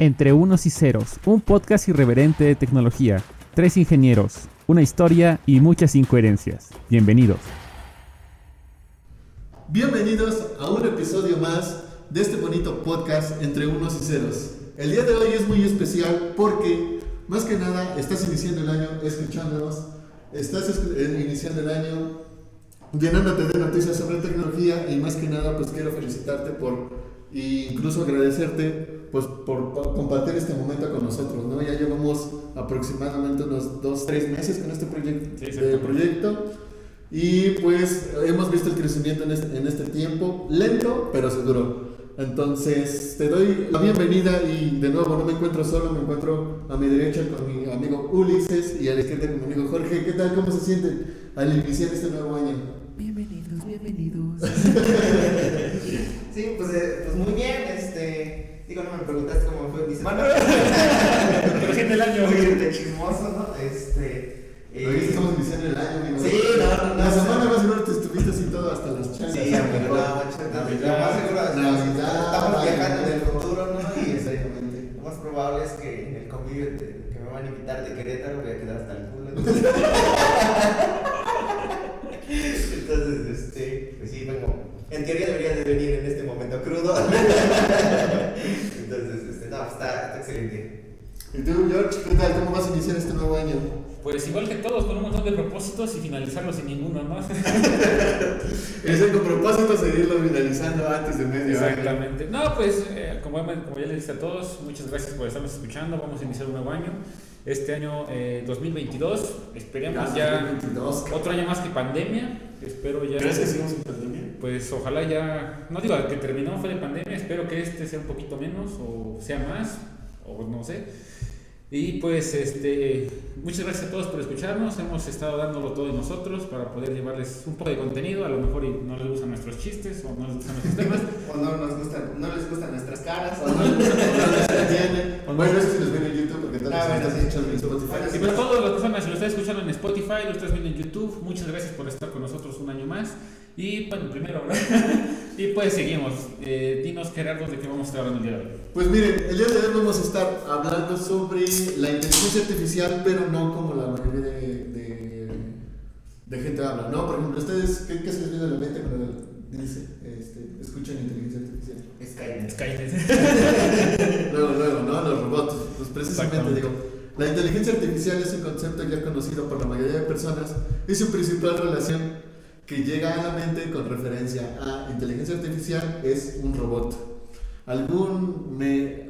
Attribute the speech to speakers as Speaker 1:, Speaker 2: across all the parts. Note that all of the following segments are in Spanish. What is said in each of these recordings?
Speaker 1: Entre Unos y Ceros, un podcast irreverente de tecnología. Tres ingenieros, una historia y muchas incoherencias. Bienvenidos.
Speaker 2: Bienvenidos a un episodio más de este bonito podcast Entre Unos y Ceros. El día de hoy es muy especial porque, más que nada, estás iniciando el año escuchándonos, estás eh, iniciando el año llenándote de noticias sobre tecnología y más que nada, pues quiero felicitarte por, e incluso agradecerte pues por, compartir este momento con nosotros, ¿no? Ya llevamos aproximadamente unos dos, tres meses con este proyecto, proyecto y pues hemos visto el crecimiento en este, en este tiempo, lento pero seguro. Entonces te doy la bienvenida y de nuevo no me encuentro solo, me encuentro a mi derecha con mi amigo Ulises y a la izquierda con mi amigo Jorge. ¿Qué tal? ¿Cómo se siente al iniciar este nuevo año?
Speaker 3: Bienvenidos, bienvenidos. sí, pues, eh, pues muy bien, este Digo, no me preguntaste cómo fue mi semana.
Speaker 1: Pero el año.
Speaker 3: Muy chismoso, ¿no? Este.
Speaker 2: Eh, estamos iniciando el año, amigo.
Speaker 3: Sí, no, no, no.
Speaker 2: La semana más seguro te estuviste así todo hasta las chancas.
Speaker 3: Sí, amigo, no, Lo más seguro estamos viajando en el futuro, ¿no? Y exactamente. Lo más probable es que en el convivio que me van a invitar de Querétaro voy a quedar hasta el culo. Entonces, este, pues sí, vengo en teoría debería de venir en este momento crudo. Entonces, no, está, excelente.
Speaker 2: ¿Y tú, George, qué tal? ¿Cómo vas a iniciar este nuevo año?
Speaker 1: Pues igual que todos, con un montón de propósitos y finalizarlos sin ninguno más.
Speaker 2: es con propósito seguirlo finalizando antes de medio
Speaker 1: Exactamente. No, pues, eh, como, como, ya les dije a todos, muchas gracias por estarnos escuchando. Vamos a iniciar un nuevo año. Este año eh, 2022, esperemos ya, otro año más que pandemia. Espero ya.
Speaker 2: ¿Crees que sigamos en pandemia?
Speaker 1: Pues ojalá ya, no digo que terminó fue de pandemia, espero que este sea un poquito menos o sea más, o no sé. Y pues este, muchas gracias a todos por escucharnos, hemos estado dándolo todo nosotros para poder llevarles un poco de contenido, a lo mejor no les gustan nuestros chistes o no les gustan nuestros temas.
Speaker 3: o no, nos gustan, no les gustan nuestras caras.
Speaker 2: O no les gustan, no Bueno, eso si los ven en YouTube, porque tal vez ah, estás escuchando en Spotify.
Speaker 1: Sí, pero todas las personas, si lo estás escuchando en Spotify, lo estás viendo en YouTube, muchas gracias por estar con nosotros un año más. Y bueno, primero, y pues seguimos. Eh, dinos, Gerardo, de qué vamos a estar hablando el día de hoy.
Speaker 2: Pues miren, el día de hoy vamos a estar hablando sobre la inteligencia artificial, pero no como la mayoría de, de, gente habla, ¿no? Por ejemplo, ¿ustedes qué, qué se les viene a la mente cuando dice, este, escuchan inteligencia artificial?
Speaker 3: Skynet.
Speaker 1: Skynet.
Speaker 2: luego, luego, ¿no? Los robots. Pues precisamente digo, la inteligencia artificial es un concepto ya conocido por la mayoría de personas y su principal relación que llega a la mente con referencia a inteligencia artificial es un robot. Algún,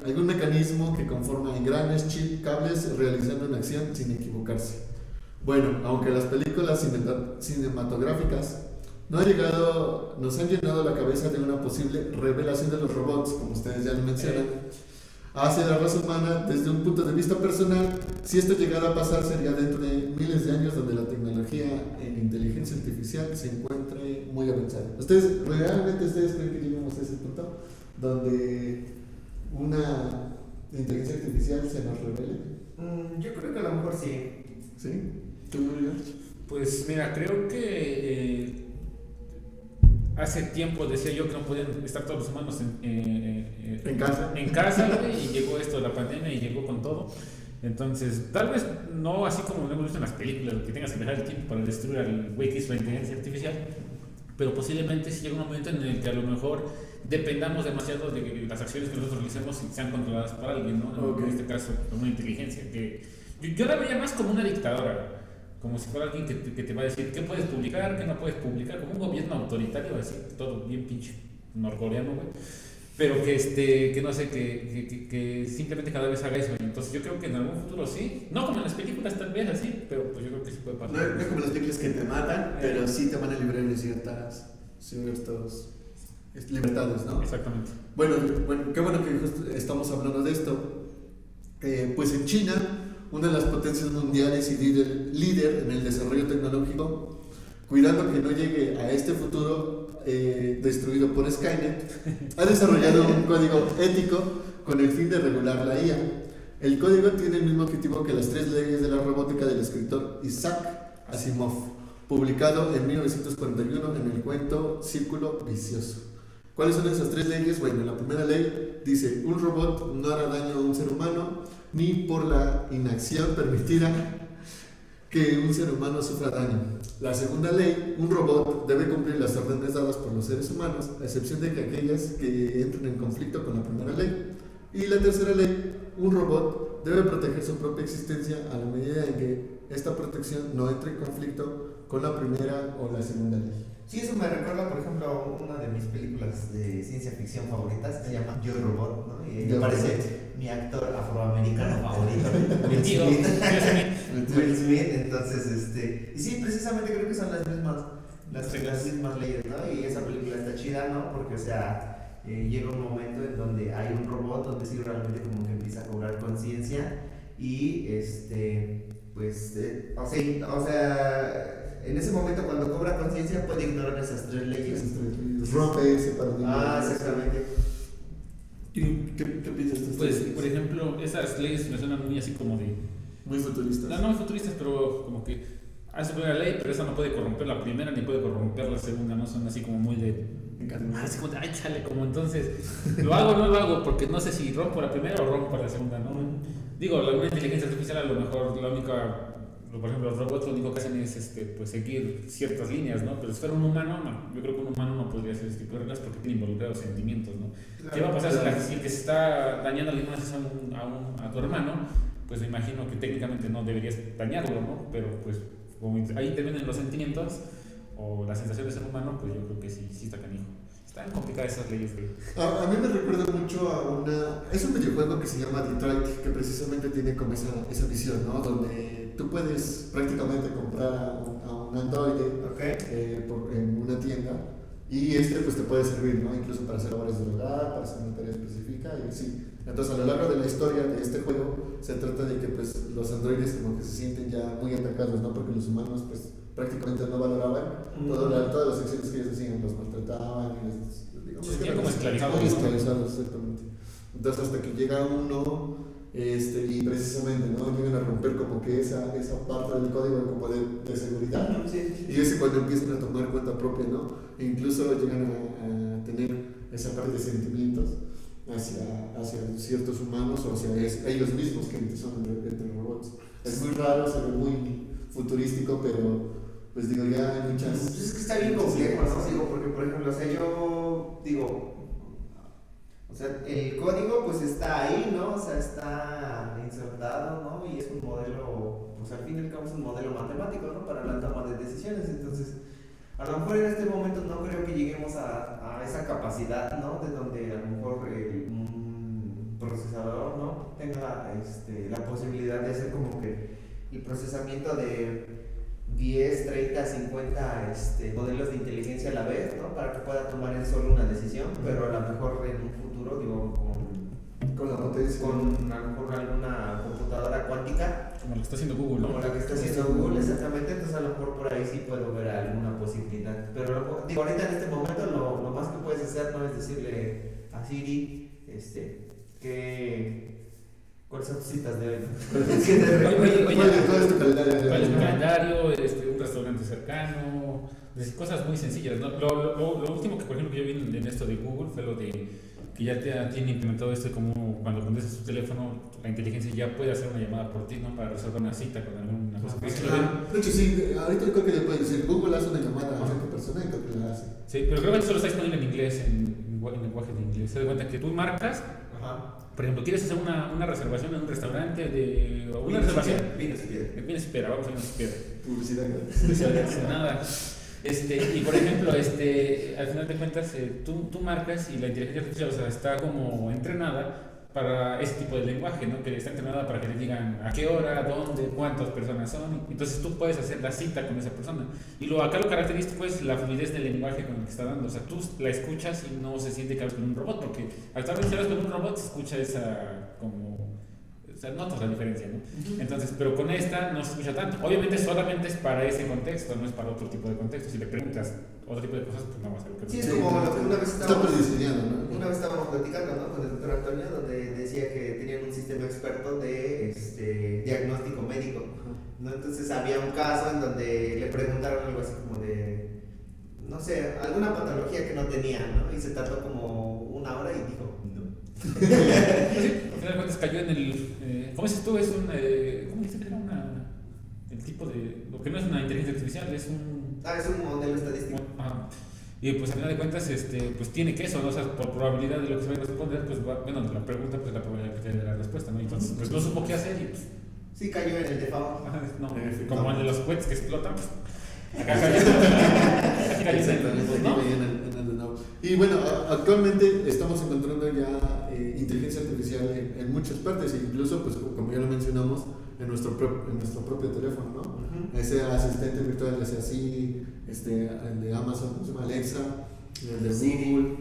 Speaker 2: algún mecanismo que conforma engranes, chip, cables realizando una acción sin equivocarse. Bueno, aunque las películas cinematográficas no ha llegado, nos han llenado la cabeza de una posible revelación de los robots, como ustedes ya lo mencionan, hacia la raza humana desde un punto de vista personal, si esto llegara a pasar sería dentro de miles de años donde la artificial se encuentre muy avanzada. ¿Ustedes realmente ustedes creen que llegamos a ese punto donde una inteligencia artificial se nos revele?
Speaker 3: Mm, yo creo que a lo mejor sí.
Speaker 2: ¿Sí?
Speaker 1: ¿Tú, Pues mira, creo que eh, hace tiempo decía yo que no podían estar todos los humanos en,
Speaker 2: eh, en casa,
Speaker 1: en casa y llegó esto la pandemia y llegó con todo. Entonces, tal vez no así como lo hemos visto en las películas, que tengas que dejar el tiempo para destruir al güey que hizo la inteligencia artificial, pero posiblemente si llega un momento en el que a lo mejor dependamos demasiado de que las acciones que nosotros realicemos sean controladas por alguien, ¿no? En este caso, una inteligencia que yo, yo la veía más como una dictadora como si fuera alguien que que te, va a decir qué puedes publicar, qué no puedes publicar, como un gobierno autoritario, así, todo bien pinche norcoreano, güey. Pero que, este, que no sé, que, que, que, simplemente cada vez haga eso. Entonces yo creo que en algún futuro sí, no como en las películas tal vez así, pero pues yo creo que sí puede pasar.
Speaker 2: No, no como las películas que te matan, pero sí te van a librar de ciertas, ciertos libertades, ¿no?
Speaker 1: Exactamente.
Speaker 2: Bueno, bueno, qué bueno que justo estamos hablando de esto. Eh, pues en China una de las potencias mundiales y líder, líder en el desarrollo tecnológico, cuidando que no llegue a este futuro eh, destruido por Skynet, ha desarrollado un código ético con el fin de regular la IA. El código tiene el mismo objetivo que las tres leyes de la robótica del escritor Isaac Asimov, publicado en 1941 en el cuento Círculo Vicioso. ¿Cuáles son esas tres leyes? Bueno, la primera ley dice, un robot no hará daño a un ser humano ni por la inacción permitida que un ser humano sufra daño. La segunda ley, un robot debe cumplir las órdenes dadas por los seres humanos, a excepción de que aquellas que entren en conflicto con la primera ley. Y la tercera ley, un robot debe proteger su propia existencia a la medida en que esta protección no entre en conflicto con la primera o la segunda ley.
Speaker 3: Sí, eso me recuerda, por ejemplo, a una de mis películas de ciencia ficción favoritas, se llama Yo Robot, ¿no? Y me parece mi actor afroamericano favorito, Will Smith. Entonces, este... Y sí, precisamente creo que son las mismas, las, las mismas leyes, ¿no? Y esa película está chida, ¿no? Porque, o sea, eh, llega un momento en donde hay un robot donde sí realmente como que empieza a cobrar conciencia y, este, pues, eh, o sea, o sea en ese momento cuando cobra conciencia puede ignorar esas tres leyes.
Speaker 2: Rompe ese paradigma.
Speaker 3: Ah, exactamente.
Speaker 2: ¿Y qué, qué piensas tú?
Speaker 1: Pues, por ejemplo, esas leyes me suenan muy así como de...
Speaker 2: Muy futuristas.
Speaker 1: No, no futuristas, pero como que hace buena ley, pero esa no puede corromper la primera ni puede corromper la segunda, no son así como muy de... Así como ay, chale, como entonces, ¿lo hago o no lo hago? Porque no sé si rompo la primera o rompo la segunda, ¿no? Digo, la inteligencia artificial a lo mejor la única por ejemplo, los robots lo único que hacen es este, pues, seguir ciertas líneas, ¿no? Pero si fuera un humano, no. Yo creo que un humano no podría hacer este tipo de reglas porque tiene involucrados sentimientos, ¿no? ¿Qué va a pasar si, el que se está dañando alguna vez a, a, a, tu hermano? Pues me imagino que técnicamente no deberías dañarlo, ¿no? Pero pues como ahí intervienen los sentimientos o la sensación de ser humano, pues yo creo que sí, sí está canijo. Están complicadas esas leyes, de...
Speaker 2: A, a, mí me recuerda mucho a una... Es un videojuego que se llama Detroit, que precisamente tiene como esa, esa visión, ¿no? Donde tú puedes prácticamente comprar a un, a un androide eh, por, en una tienda y este pues te puede servir, ¿no? Incluso para hacer labores de hogar, para hacer una tarea específica y así. Entonces a lo largo de la historia de este juego se trata de que pues los androides como que se sienten ya muy atacados, ¿no? Porque los humanos pues prácticamente no valoraban todas las acciones que ellos hacían, los maltrataban y les,
Speaker 1: digamos, que como esclavizados. esclavizados,
Speaker 2: exactamente. Entonces hasta que llega uno este, y precisamente ¿no? llegan a romper como que esa, esa parte del código como de, de seguridad y es cuando empiezan a tomar cuenta propia ¿no? e incluso llegan a, a, tener esa parte de sentimientos hacia, hacia ciertos humanos o hacia ellos mismos que son entre, robots es muy raro, se ve muy futurístico pero pues digo, ya hay muchas. Pues
Speaker 3: es que está bien complejo, ¿no? Digo, porque por ejemplo, o sea, yo digo, o sea, el código pues está ahí, ¿no? O sea, está insertado, ¿no? Y es un modelo, pues al fin y al cabo es un modelo matemático, ¿no? Para la toma de decisiones. Entonces, a lo mejor en este momento no creo que lleguemos a, a esa capacidad, ¿no? De donde a lo mejor el, un procesador, ¿no? Tenga este, la posibilidad de hacer como que el procesamiento de 10, 30, 50 este, modelos de inteligencia a la vez, ¿no? Para que pueda tomar él solo una decisión, pero a lo mejor en un futuro, digo, con,
Speaker 2: con la potencia.
Speaker 3: Con a lo mejor alguna computadora cuántica.
Speaker 1: Como lo está haciendo Google, ¿no?
Speaker 3: Como la que está haciendo Google, exactamente. Entonces a lo mejor por ahí sí puedo ver alguna posibilidad. Pero digo, ahorita en este momento lo, lo más que puedes hacer no es decirle a Siri, este, que ¿Cuáles son tus citas de hoy?
Speaker 1: ¿Cuál es tu calendario? ¿Cuál es tu calendario? Este, un restaurante cercano, cosas muy sencillas. ¿no? Lo, lo, lo, último que, por ejemplo, que yo vi en esto de Google fue lo de que ya te, tiene implementado esto como cuando contestas tu teléfono, la inteligencia ya puede hacer una llamada por ti, ¿no? Para resolver una cita con alguna cosa.
Speaker 2: Ah, de hecho, sí, ahorita creo que le puede decir, Google hace una llamada a otra persona y creo que la hace.
Speaker 1: Sí, pero creo que solo está disponible en inglés, en, en lenguaje de inglés. Se da cuenta que tú marcas Ajá por ejemplo, quieres hacer una, una reservación en un restaurante de. O una reservación.
Speaker 3: Vienes espera.
Speaker 1: Vienes espera, vamos a espera.
Speaker 2: Publicidad
Speaker 1: Publicidad nada. Este, y por ejemplo, este, al final de cuentas, eh, tú, tú marcas y la inteligencia artificial o sea, está como entrenada para ese tipo de lenguaje, ¿no? que está entrenada para que le digan a qué hora, dónde, cuántas personas son. Entonces tú puedes hacer la cita con esa persona. Y lo, acá lo característico es la fluidez del lenguaje con el que está dando. O sea, tú la escuchas y no se siente que hablas con un robot, porque al estar con un robot se escucha esa como o sea, notas la diferencia, ¿no? Entonces, pero con esta no se escucha tanto. Obviamente solamente es para ese contexto, no es para otro tipo de contexto. Si le preguntas otro tipo de cosas, pues no va a ser
Speaker 3: Sí, es como lo que una vez
Speaker 2: estábamos, ¿no?
Speaker 3: una vez estábamos platicando ¿no? con el doctor Antonio, donde decía que tenían un sistema experto de este, diagnóstico médico. ¿no? Entonces había un caso en donde le preguntaron algo así como de no sé, alguna patología que no tenía, ¿no? Y se tardó como una hora y dijo, no.
Speaker 1: Final de cuentas cayó en el. Eh, ¿Cómo dices tú? Es un. Eh, ¿Cómo dices que era una. El tipo de. Lo que no es una inteligencia artificial, es un.
Speaker 3: Ah, es un modelo estadístico.
Speaker 1: Y pues al final de cuentas, este, pues tiene que eso, ¿no? O sea, por probabilidad de lo que se va a responder, pues va, bueno, de la pregunta, pues la probabilidad que tiene de la respuesta, ¿no? Entonces, pues no supo qué hacer y pues.
Speaker 3: Sí, cayó en el default.
Speaker 1: Ajá, no,
Speaker 2: Eh,
Speaker 1: como
Speaker 2: no.
Speaker 1: el de los cohetes que explotan, pues. Acá cayó. Acá cayó, pues.
Speaker 2: Y bueno, actualmente estamos encontrando ya eh, inteligencia artificial en, en muchas partes, incluso, pues como ya lo mencionamos, en nuestro, pro- en nuestro propio teléfono, ¿no? Ese asistente virtual, sea así, este, el de Amazon, ¿cómo se llama? Alexa, el de. Google,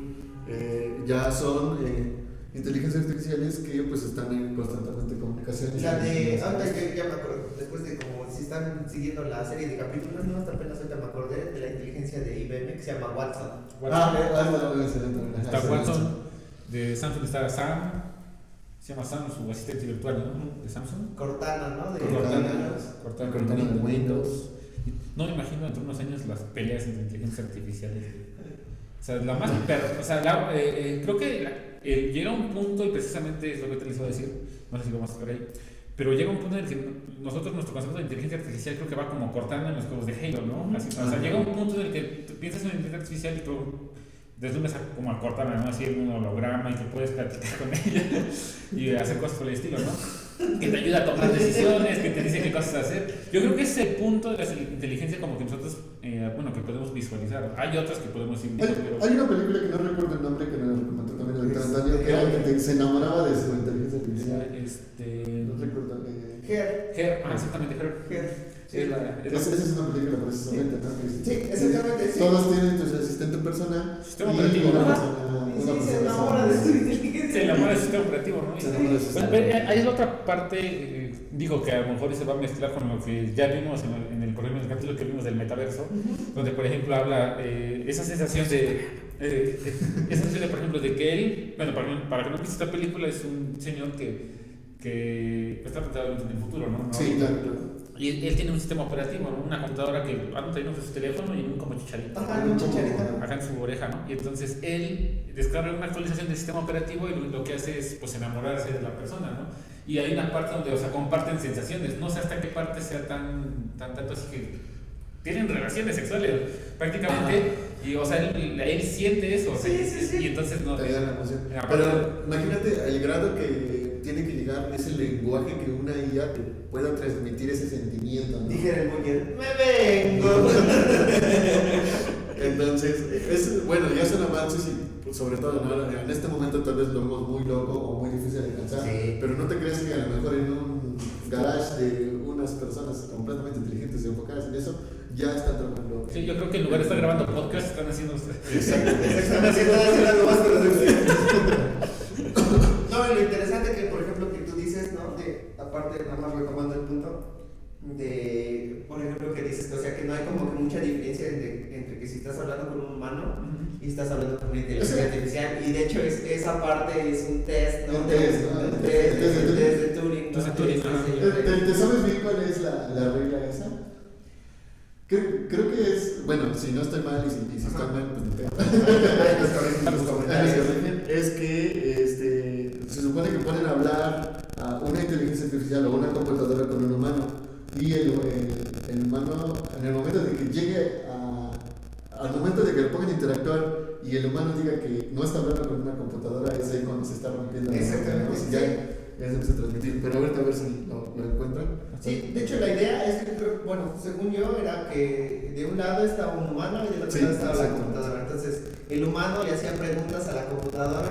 Speaker 2: eh, ya son eh, inteligencias artificiales que pues están en constantemente comunicación.
Speaker 3: La de, ahorita ya, ya me acuerdo, después de como si están siguiendo la serie de capítulos, no, hasta apenas ahorita me acordé de la inteligencia de IBM que se llama Watson.
Speaker 2: Ah, eh, ah, no, no, excelente.
Speaker 1: Está. Watson, de Samsung está Sam, se llama Sam, su asistente virtual, ¿no? De Samsung.
Speaker 3: Cortana, ¿no? De
Speaker 2: Cortana.
Speaker 1: Cortana,
Speaker 2: Cortana de Windows.
Speaker 1: No me imagino dentro de unos años las peleas entre inteligencias artificiales. O sea, la más o sea, la- eh, eh, creo que la- eh, llega un punto, y precisamente es lo que te les iba a decir, no sé si vamos a ahí, pero llega un punto en el que nosotros, nuestro concepto de inteligencia artificial, creo que va como cortando en los juegos de Halo, ¿no? Así, o sea, llega un punto en el que piensas en inteligencia artificial y tú deslumbres a, como a Cortana, ¿no? Así en un holograma y que puedes platicar con ella y hacer cosas por el estilo, ¿no? Que te ayuda a tomar decisiones, que te dice qué cosas hacer. Yo creo que ese punto de la inteligencia como que nosotros, eh, bueno, que podemos visualizar. Hay otras que podemos ir
Speaker 2: Hay,
Speaker 1: pero-
Speaker 2: hay una película que no recuerdo el nombre que me recomendó también el
Speaker 3: Es-
Speaker 2: Antonio, que era que te- se enamoraba de su inteligencia artificial.
Speaker 1: Este.
Speaker 2: No
Speaker 3: Her,
Speaker 1: Her, ah, exactamente, Her.
Speaker 3: Her.
Speaker 1: Es la- es
Speaker 2: Esa,
Speaker 1: la-
Speaker 2: esa es una película precisamente, ¿no? Que-
Speaker 3: Sí, exactamente, sí.
Speaker 2: Todos tienen tu asistente personal.
Speaker 1: Sistema
Speaker 2: y
Speaker 1: operativo,
Speaker 2: una
Speaker 1: ¿no?
Speaker 2: persona-
Speaker 3: Sí,
Speaker 2: una
Speaker 3: sí, se enamora de su inteligencia.
Speaker 1: Se enamora del sistema operativo, ¿no?
Speaker 2: Se enamora de su
Speaker 1: Bueno,
Speaker 2: sistema
Speaker 1: eh,
Speaker 2: operativo.
Speaker 1: hay otra parte, eh, digo que a lo mejor se va a mezclar con lo que ya vimos en el, en el, ejemplo, en capítulo que vimos del metaverso, donde por ejemplo habla eh, esa sensación de, eh, eh, esa sensación de, por ejemplo, de que él, bueno, para, para que no viste esta película, es un señor que, que está planteado en el futuro, ¿no?
Speaker 2: Sí, claro, claro.
Speaker 1: Y él, él tiene un sistema operativo, ¿no? una computadora que tenemos en su teléfono y un como chicharito
Speaker 3: Ajá, un chicharito.
Speaker 1: acá en su oreja, ¿no? Y entonces él descarga una actualización del sistema operativo y lo, lo que hace es pues enamorarse de la persona, ¿no? Y hay una parte donde, o sea, comparten sensaciones, no sé hasta qué parte sea tan, tan tanto así que tienen relaciones sexuales prácticamente y o sea, él, él siente eso,
Speaker 3: Sí, sí, sí.
Speaker 1: y entonces no
Speaker 2: Te da la emoción. Pero imagínate el grado que tiene que llegar ese lenguaje que una IA te pueda transmitir ese sentimiento, ¿no?
Speaker 3: Dijera el muñeco, me vengo.
Speaker 2: Entonces, es, bueno, ya son avances y pues, sobre todo ¿no? en este momento tal vez lo vemos muy loco o muy difícil de alcanzar,
Speaker 3: Sí.
Speaker 2: pero no te crees que a lo mejor en un garage de unas personas completamente inteligentes y enfocadas en eso, ya están trabajando.
Speaker 1: Sí, yo creo que en lugar de estar grabando podcast están haciendo
Speaker 2: Exacto.
Speaker 3: Están haciendo algo más producción. No, y lo interesante que, por ejemplo, que tú dices, ¿no? De, aparte, nada más retomando el punto, de, por ejemplo, que dices, o sea, que no hay como que mucha diferencia entre, entre que si estás hablando con un humano y estás hablando con una inteligencia artificial, y de hecho es, esa parte es un test, ¿no?
Speaker 2: Un test, ¿no?
Speaker 3: Un test,
Speaker 2: test de Turing.
Speaker 3: test de Turing. ¿no?
Speaker 1: Test de Turing,
Speaker 3: Sí,
Speaker 1: ajá.
Speaker 3: sí,
Speaker 2: ¿Te, te- te sabes bien cuál es la, la regla esa? Creo, creo que es, bueno, si no estoy mal y si, y si estoy mal, pues me artificial o una computadora con un humano y el, el- el humano, en el momento de que llegue a, al momento de que lo pongan a interactuar y el humano diga que no está hablando con una computadora, es ahí cuando se está rompiendo
Speaker 3: Exactamente,
Speaker 2: ¿no? ya, ya se empieza a transmitir. Pero ahorita a ver si lo, lo encuentran.
Speaker 3: Sí, de hecho la idea es que, bueno, según yo, era que de un lado estaba un humano y del otro
Speaker 2: Sí,
Speaker 3: lado estaba la computadora. Entonces, el humano le hacía preguntas a la computadora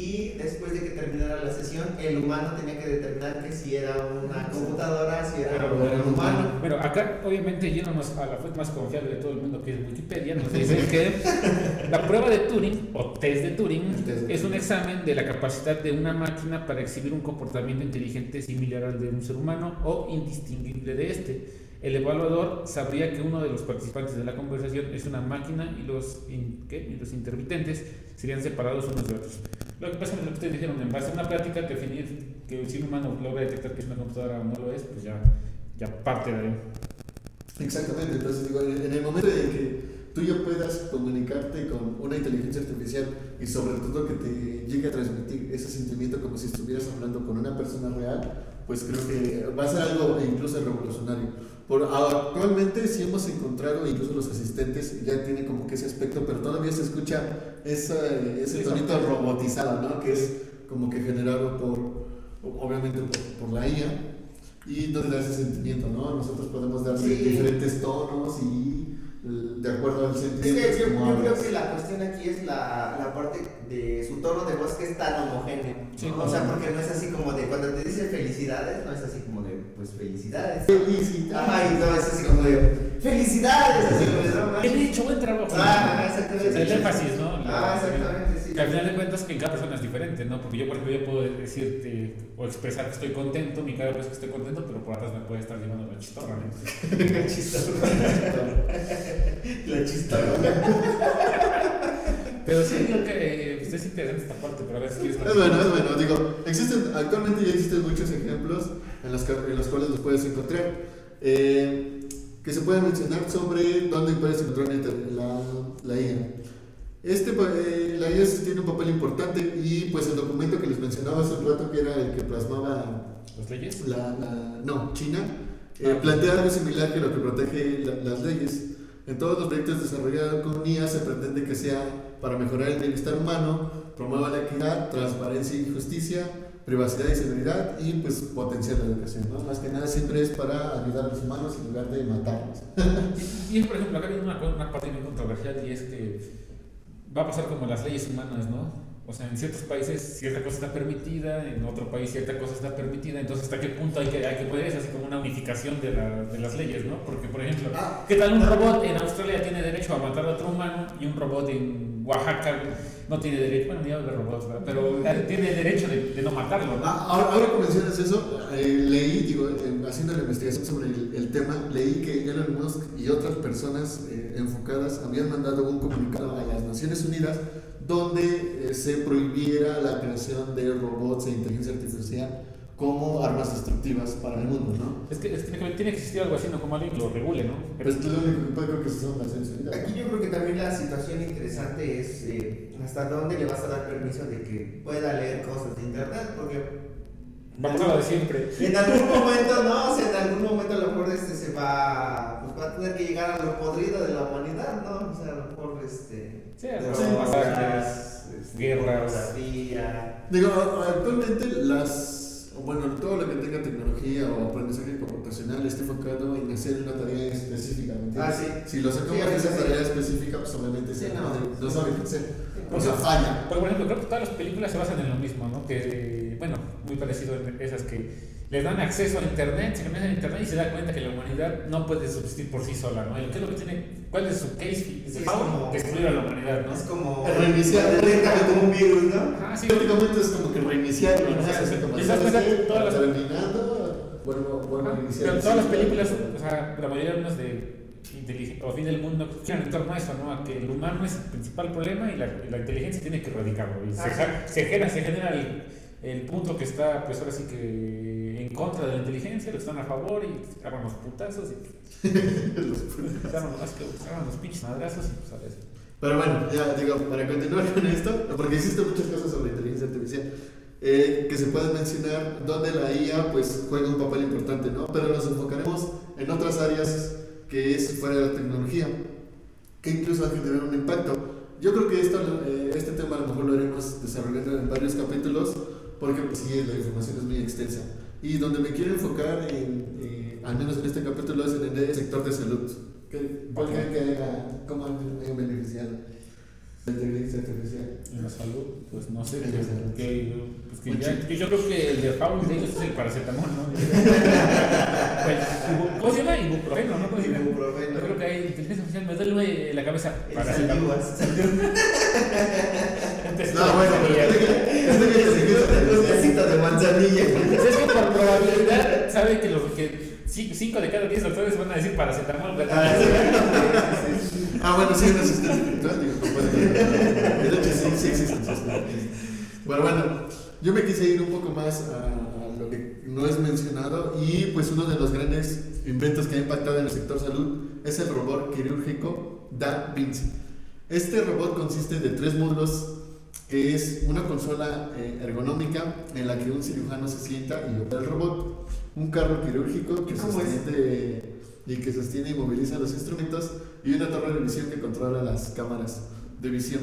Speaker 3: y después de que terminara la sesión, el humano tenía que determinar que si era una computadora, si era
Speaker 1: Pero,
Speaker 3: un humano.
Speaker 1: Bueno, acá obviamente yéndonos a la fuente más confiable de todo el mundo que es Wikipedia, nos dice que la prueba de Turing o test de Turing
Speaker 2: El test de
Speaker 1: es un examen de la capacidad de una máquina para exhibir un comportamiento inteligente similar al de un ser humano o indistinguible de este. El evaluador sabría que uno de los participantes de la conversación es una máquina y los, in- ¿qué? y los intermitentes serían separados unos de otros. Lo que pasa es que ustedes dijeron, en base a una plática, definir que si un humano logra detectar que es una computadora o no lo es, pues ya, ya parte de ahí.
Speaker 2: Exactamente, entonces digo, en en el momento de que tú ya puedas comunicarte con una inteligencia artificial y sobre todo que te llegue a transmitir ese sentimiento como si estuvieras hablando con una persona real, pues creo que va a ser algo incluso revolucionario. Por, actualmente sí hemos encontrado, incluso los asistentes ya tienen como que ese aspecto, pero todavía se escucha ese, ese tonito robotizado, ¿no? Que es como que generado por, obviamente por, por la IA y no te da ese sentimiento, ¿no? Nosotros podemos darle diferentes tonos y de acuerdo al sentimiento.
Speaker 3: Es que yo, yo creo que la cuestión aquí es la, la, parte de su tono de voz que es tan homogéneo. o sea, porque no es así como de cuando te dice felicidades, no es así como pues felicidades.
Speaker 2: Felicidades.
Speaker 3: Ajá, y no es así como de felicidades. Así como de,
Speaker 1: He dicho buen trabajo.
Speaker 3: Ah, exactamente.
Speaker 1: El énfasis, ¿no?
Speaker 3: Ah, exactamente.
Speaker 1: Que al final de cuentas que en cada persona es diferente, ¿no? Porque yo, por ejemplo, yo puedo decirte o expresar que estoy contento, mi cara es que estoy contento, pero por atrás me puede estar llevando la chistorra, ¿no?
Speaker 3: la chistorra. la chistorra.
Speaker 1: Pero sí, creo que pues, es interesante esta parte, pero a ver si quieres...
Speaker 2: Es bueno, es bueno. Digo, existen, actualmente ya existen muchos ejemplos en los, en los cuales los puedes encontrar. Eh, que se puede mencionar sobre dónde puedes encontrar la, la IA. Este, eh, la IA tiene un papel importante y pues el documento que les mencionaba hace un rato, que era el que plasmaba...
Speaker 1: ¿Las leyes?
Speaker 2: La, no, China, eh, ah. plantea algo similar que lo que protege las leyes. En todos los proyectos desarrollados con IA se pretende que sea para mejorar el bienestar humano, promueva la equidad, transparencia y justicia, privacidad y seguridad y pues potenciar la educación. ¿no? Más que nada siempre es para ayudar a los humanos en lugar de matarlos.
Speaker 1: y, y, por ejemplo, acá hay una, una parte muy controversial y es que va a pasar como las leyes humanas, ¿no? O sea, en ciertos países cierta cosa está permitida, en otro país cierta cosa está permitida, entonces hasta qué punto hay que, hay que poner es así como una unificación de, la, de, las leyes, ¿no? Porque, por ejemplo, ah. ¿qué tal un robot en Australia tiene derecho a matar a otro humano y un robot en Oaxaca no tiene derecho, bueno, ni de robots, ¿verdad? pero tiene derecho de, de no matarlo, ¿no?
Speaker 2: Ah, ahora, ahora, que mencionas eso, eh, leí, digo, haciendo la investigación sobre el, el, tema, leí que Elon Musk y otras personas eh, enfocadas habían mandado un comunicado a las Naciones Unidas donde eh, se prohibiera la creación de robots e inteligencia artificial como armas destructivas para el mundo, ¿no?
Speaker 1: Es que, tiene que existir algo así, ¿no? Como alguien lo regule, ¿no?
Speaker 2: Pero es lo único que creo que son las.
Speaker 3: Aquí yo creo que también la situación interesante es eh, hasta dónde le vas a dar permiso de que pueda leer cosas de internet, porque
Speaker 1: Vamos a lo de siempre.
Speaker 3: En algún momento, no, o sea, en algún momento a lo mejor este se va, pues va a tener que llegar a lo podrido de la humanidad, ¿no? O sea, a lo mejor este.
Speaker 1: Sí, masacres,
Speaker 3: este,
Speaker 1: guerras.
Speaker 2: Digo, actualmente las. Bueno, todo lo que tenga tecnología o aprendizaje computacional está enfocado en hacer una tarea específica.
Speaker 3: Ah, sí.
Speaker 2: Si lo sacamos sí, esa tarea específica, pues obviamente sí, no, no sabe qué hacer. O sea, falla.
Speaker 1: Pero, por ejemplo, creo que todas las películas se basan en lo mismo, ¿no? Que, bueno, muy parecido a esas que les dan acceso a Internet, se conectan a Internet y se dan cuenta que la humanidad no puede subsistir por sí sola, ¿no? ¿Qué es lo que tiene? ¿Cuál es su case? Es, como destruir a la humanidad, ¿no?
Speaker 3: Es como
Speaker 2: reiniciar,
Speaker 3: como un virus, ¿no?
Speaker 2: Ah, sí. Prácticamente es como que reiniciar, ¿no?
Speaker 1: Todas las
Speaker 2: terminando, vuelvo, vuelvo a iniciar.
Speaker 1: Pero todas las películas, o sea, la mayoría de unas de o fin del mundo giran en torno a eso, ¿no? A que el humano es el principal problema y la, la inteligencia tiene que erradicarlo. Y se, ah, se, genera, se genera el, el, punto que está, pues ahora sí que en contra de la inteligencia, lo están a favor y agarran los putazos y agarran los pinches madrazos y pues a veces.
Speaker 2: Pero bueno, ya digo, para continuar con esto, porque existen muchas cosas sobre inteligencia artificial. Eh, que se pueden mencionar donde la IA pues juega un papel importante, ¿no? Pero nos enfocaremos en otras áreas que es fuera de la tecnología, que incluso va a generar un impacto. Yo creo que esto, eh, este tema a lo mejor lo haremos desarrollando en varios capítulos, porque pues sí, la información es muy extensa. Y donde me quiero enfocar, en, eh, al menos en este capítulo, es en el sector de salud. ¿Cuál creen que haya, cómo han beneficiado? La inteligencia artificial.
Speaker 1: En la salud, pues no sé. Que, pues que ya, que yo creo que el de Paul de ellos es el paracetamol, ¿no? pues, ¿Cómo se llama? Ibuprofeno, ¿no? ¿Cómo se llama?
Speaker 3: Ibuprofeno.
Speaker 1: Yo creo que hay inteligencia artificial, me duele la cabeza.
Speaker 3: Paracetamol.
Speaker 2: no, bueno,
Speaker 3: un besito de manzanilla.
Speaker 1: Es que por probabilidad sabe que los que 5 de cada 10 doctores van a decir paracetamol, ¿verdad?
Speaker 2: Ah, bueno, sí, una asistencia espiritual, digo, De hecho, sí, sí existe. Bueno, bueno, yo me quise ir un poco más a, lo que no es mencionado y pues uno de los grandes inventos que ha impactado en el sector salud es el robot quirúrgico Da Vinci. Este robot consiste de tres módulos es una consola eh, ergonómica en la que un cirujano se sienta y opera el robot, un carro quirúrgico que sostiene y que sostiene y moviliza los instrumentos y una torre de visión que controla las cámaras de visión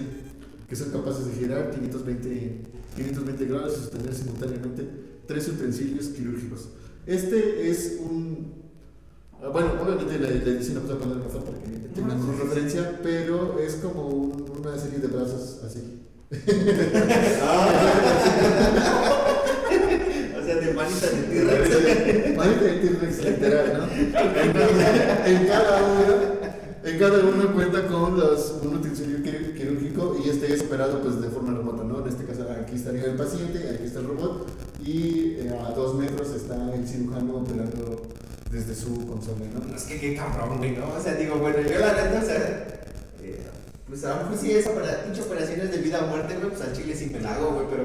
Speaker 2: que son capaces de girar 520, 520 grados y sostener simultáneamente tres utensilios quirúrgicos. Este es un... ah, Bueno, obviamente la, la edición la puse a poner mejor para que tengan una referencia, pero es como un- una serie de brazos así.
Speaker 3: O sea, de manita de T-Rex.
Speaker 2: Manita de T-Rex literal, ¿no? En cada uno, en cada uno cuenta con los, un utensilio quir- quirúrgico y este es operado pues de forma remota, ¿no? En este caso aquí estaría el paciente, aquí está el robot y eh, a dos metros está el cirujano operando desde su consola, ¿no?
Speaker 3: Es que qué cabrón, ¿no? O sea, digo, bueno, yo la neta, o sea, pues a lo mejor sí esa para pinche operaciones de vida o muerte, güey, pues al chile sí me la hago, güey, pero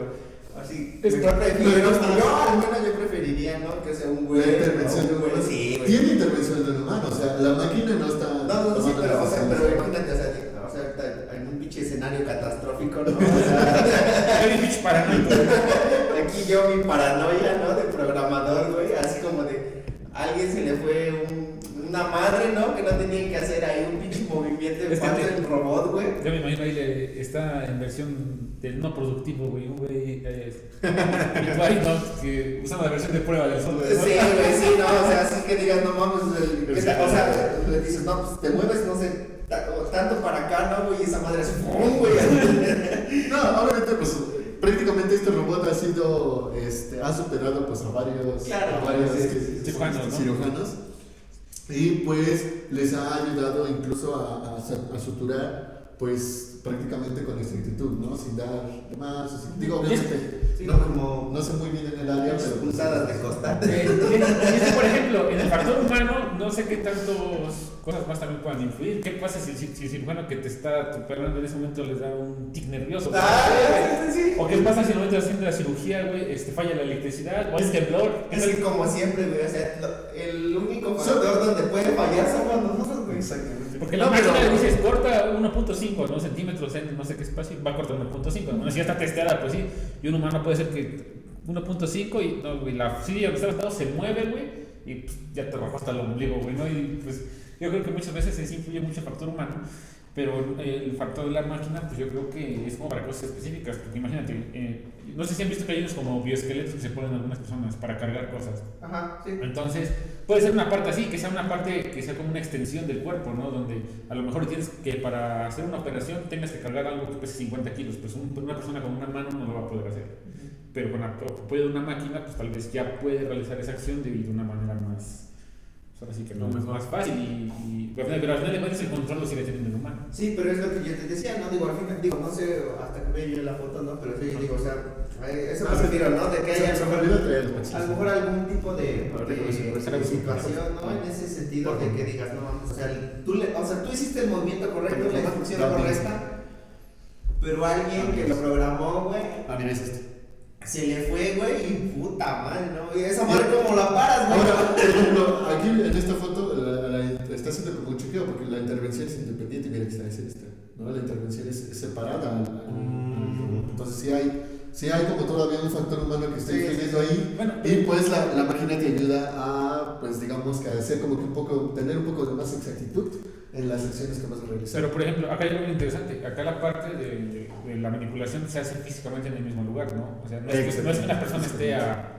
Speaker 3: así,
Speaker 1: Es que-
Speaker 3: prefiero,
Speaker 2: pero-
Speaker 3: yo al menos yo preferiría, ¿no? Que sea un güey,
Speaker 2: La intervención de
Speaker 3: güey, sí, güey.
Speaker 2: Tiene intervención de un humano, o sea, la máquina no está.
Speaker 3: No, no, sí, pero, o sea, pero imagínate, o sea, o sea, en un pinche escenario catastrófico, ¿no? O sea,
Speaker 1: Eres pinche paranoico. güey.
Speaker 3: aquí yo mi paranoia, ¿no? De programador, güey, así como de, alguien se le fue un- una madre, ¿no? Que no tenía que hacer ahí un pinche movimiento de
Speaker 1: Es que
Speaker 3: parte
Speaker 1: te-
Speaker 3: del robot, güey.
Speaker 1: Yo me imagino ahí le- está en versión del no productivo, güey. Un güey. Eh, ¿no? Que usan la versión de prueba del software.
Speaker 3: Sí, güey, sí, no, o sea, así que digas, no mames, el-
Speaker 1: Pero
Speaker 3: ¿qué
Speaker 1: sí,
Speaker 3: tal? o sea, le dices, no, pues te mueves, no sé, tanto para acá, ¿no, güey? Y esa madre así, ¡pum, güey!
Speaker 2: No, obviamente, pues prácticamente este robot ha sido, este, ha superado pues a varios,
Speaker 3: Claro,
Speaker 2: a varios
Speaker 3: sí,
Speaker 2: este,
Speaker 3: sí, sí,
Speaker 1: cirujanos, ¿no?
Speaker 2: cirujanos. Y pues les ha ayudado incluso a, a suturar pues prácticamente con exactitud, ¿no? Sin dar más, o sin- digo, obviamente,
Speaker 3: Sí,
Speaker 2: no,
Speaker 3: como
Speaker 2: no sé muy bien en el área, pero pues,
Speaker 3: puntadas de costa.
Speaker 1: Eh, que, por ejemplo, en el factor humano, no sé qué tantas cosas más también puedan influir. ¿Qué pasa si, si, si el cirujano que te está operando en ese momento les da un tic nervioso?
Speaker 3: Ah, sí, sí, sí.
Speaker 1: ¿O qué pasa si en el momento de haciendo la cirugía, güey, este, falla la electricidad o hay temblor? ¿Qué
Speaker 3: Es que como siempre, güey, o sea, el único factor donde puede fallar somos nosotros, güey.
Speaker 2: Exactamente.
Speaker 1: Porque la
Speaker 2: No,
Speaker 1: máquina le dices corta 1.5 ¿no? centímetros en no sé qué espacio, va a cortar 1.5. Bueno, si ya está testeada, pues sí. Y un humano puede ser que 1.5 y no, güey, la silla donde está levantado se mueve, güey, y pues, ya te bajó hasta el ombligo, güey, ¿no? Y pues yo creo que muchas veces sí influye mucho el factor humano. Pero el factor de la máquina, pues yo creo que es como para cosas específicas. Porque imagínate, eh, no sé si han visto que hay unos como bioesqueletos que se ponen algunas personas para cargar cosas.
Speaker 3: Ajá, sí.
Speaker 1: Entonces, puede ser una parte así, que sea una parte que sea como una extensión del cuerpo, ¿no? Donde a lo mejor tienes que, para hacer una operación, tengas que cargar algo que pese 50 kilos. Pues un- una persona con una mano no lo va a poder hacer. Pero con la apoyo de una máquina, pues tal vez ya puede realizar esa acción de una manera más. Ahora sí que no, es más fácil. Y, y- pero al final- de cuentas, el control lo sigue teniendo el humano.
Speaker 3: Sí, pero es lo que yo te decía, ¿no? Digo, al final, digo, no sé hasta que vea yo la foto, ¿no? Pero sí, digo, o sea, eh, eso
Speaker 2: Ah,
Speaker 3: me
Speaker 2: sí.
Speaker 3: refiero, ¿no? De que haya a lo mejor algún tipo de, situación, ¿no? En ese sentido de que digas, no o sea, tú, le, o sea, tú hiciste el movimiento correcto, la instrucción correcta, pero alguien que lo programó, güey,
Speaker 2: Ah, mira, es este.
Speaker 3: Se le fue, güey, y puta madre, ¿no? Y esa madre, ¿cómo la paras, güey?
Speaker 2: Ahora, por ejemplo, aquí en esta foto la, la- está haciendo como un chequeo porque la intervención es independiente. Mira está es esta, ¿no? La intervención es, es separada.
Speaker 3: Mm.
Speaker 2: Entonces, sí hay, sí hay como todavía un factor humano que está
Speaker 3: Sí,
Speaker 2: influyendo ahí.
Speaker 1: Bueno,
Speaker 2: Y pues la, la máquina te ayuda a, pues digamos que a hacer como que un poco, tener un poco de más exactitud en las acciones que vas a realizar.
Speaker 1: Pero, por ejemplo, acá hay algo interesante. Acá la parte de, de la manipulación se hace físicamente en el mismo lugar, ¿no? O sea, no es, que, no es que una persona esté a,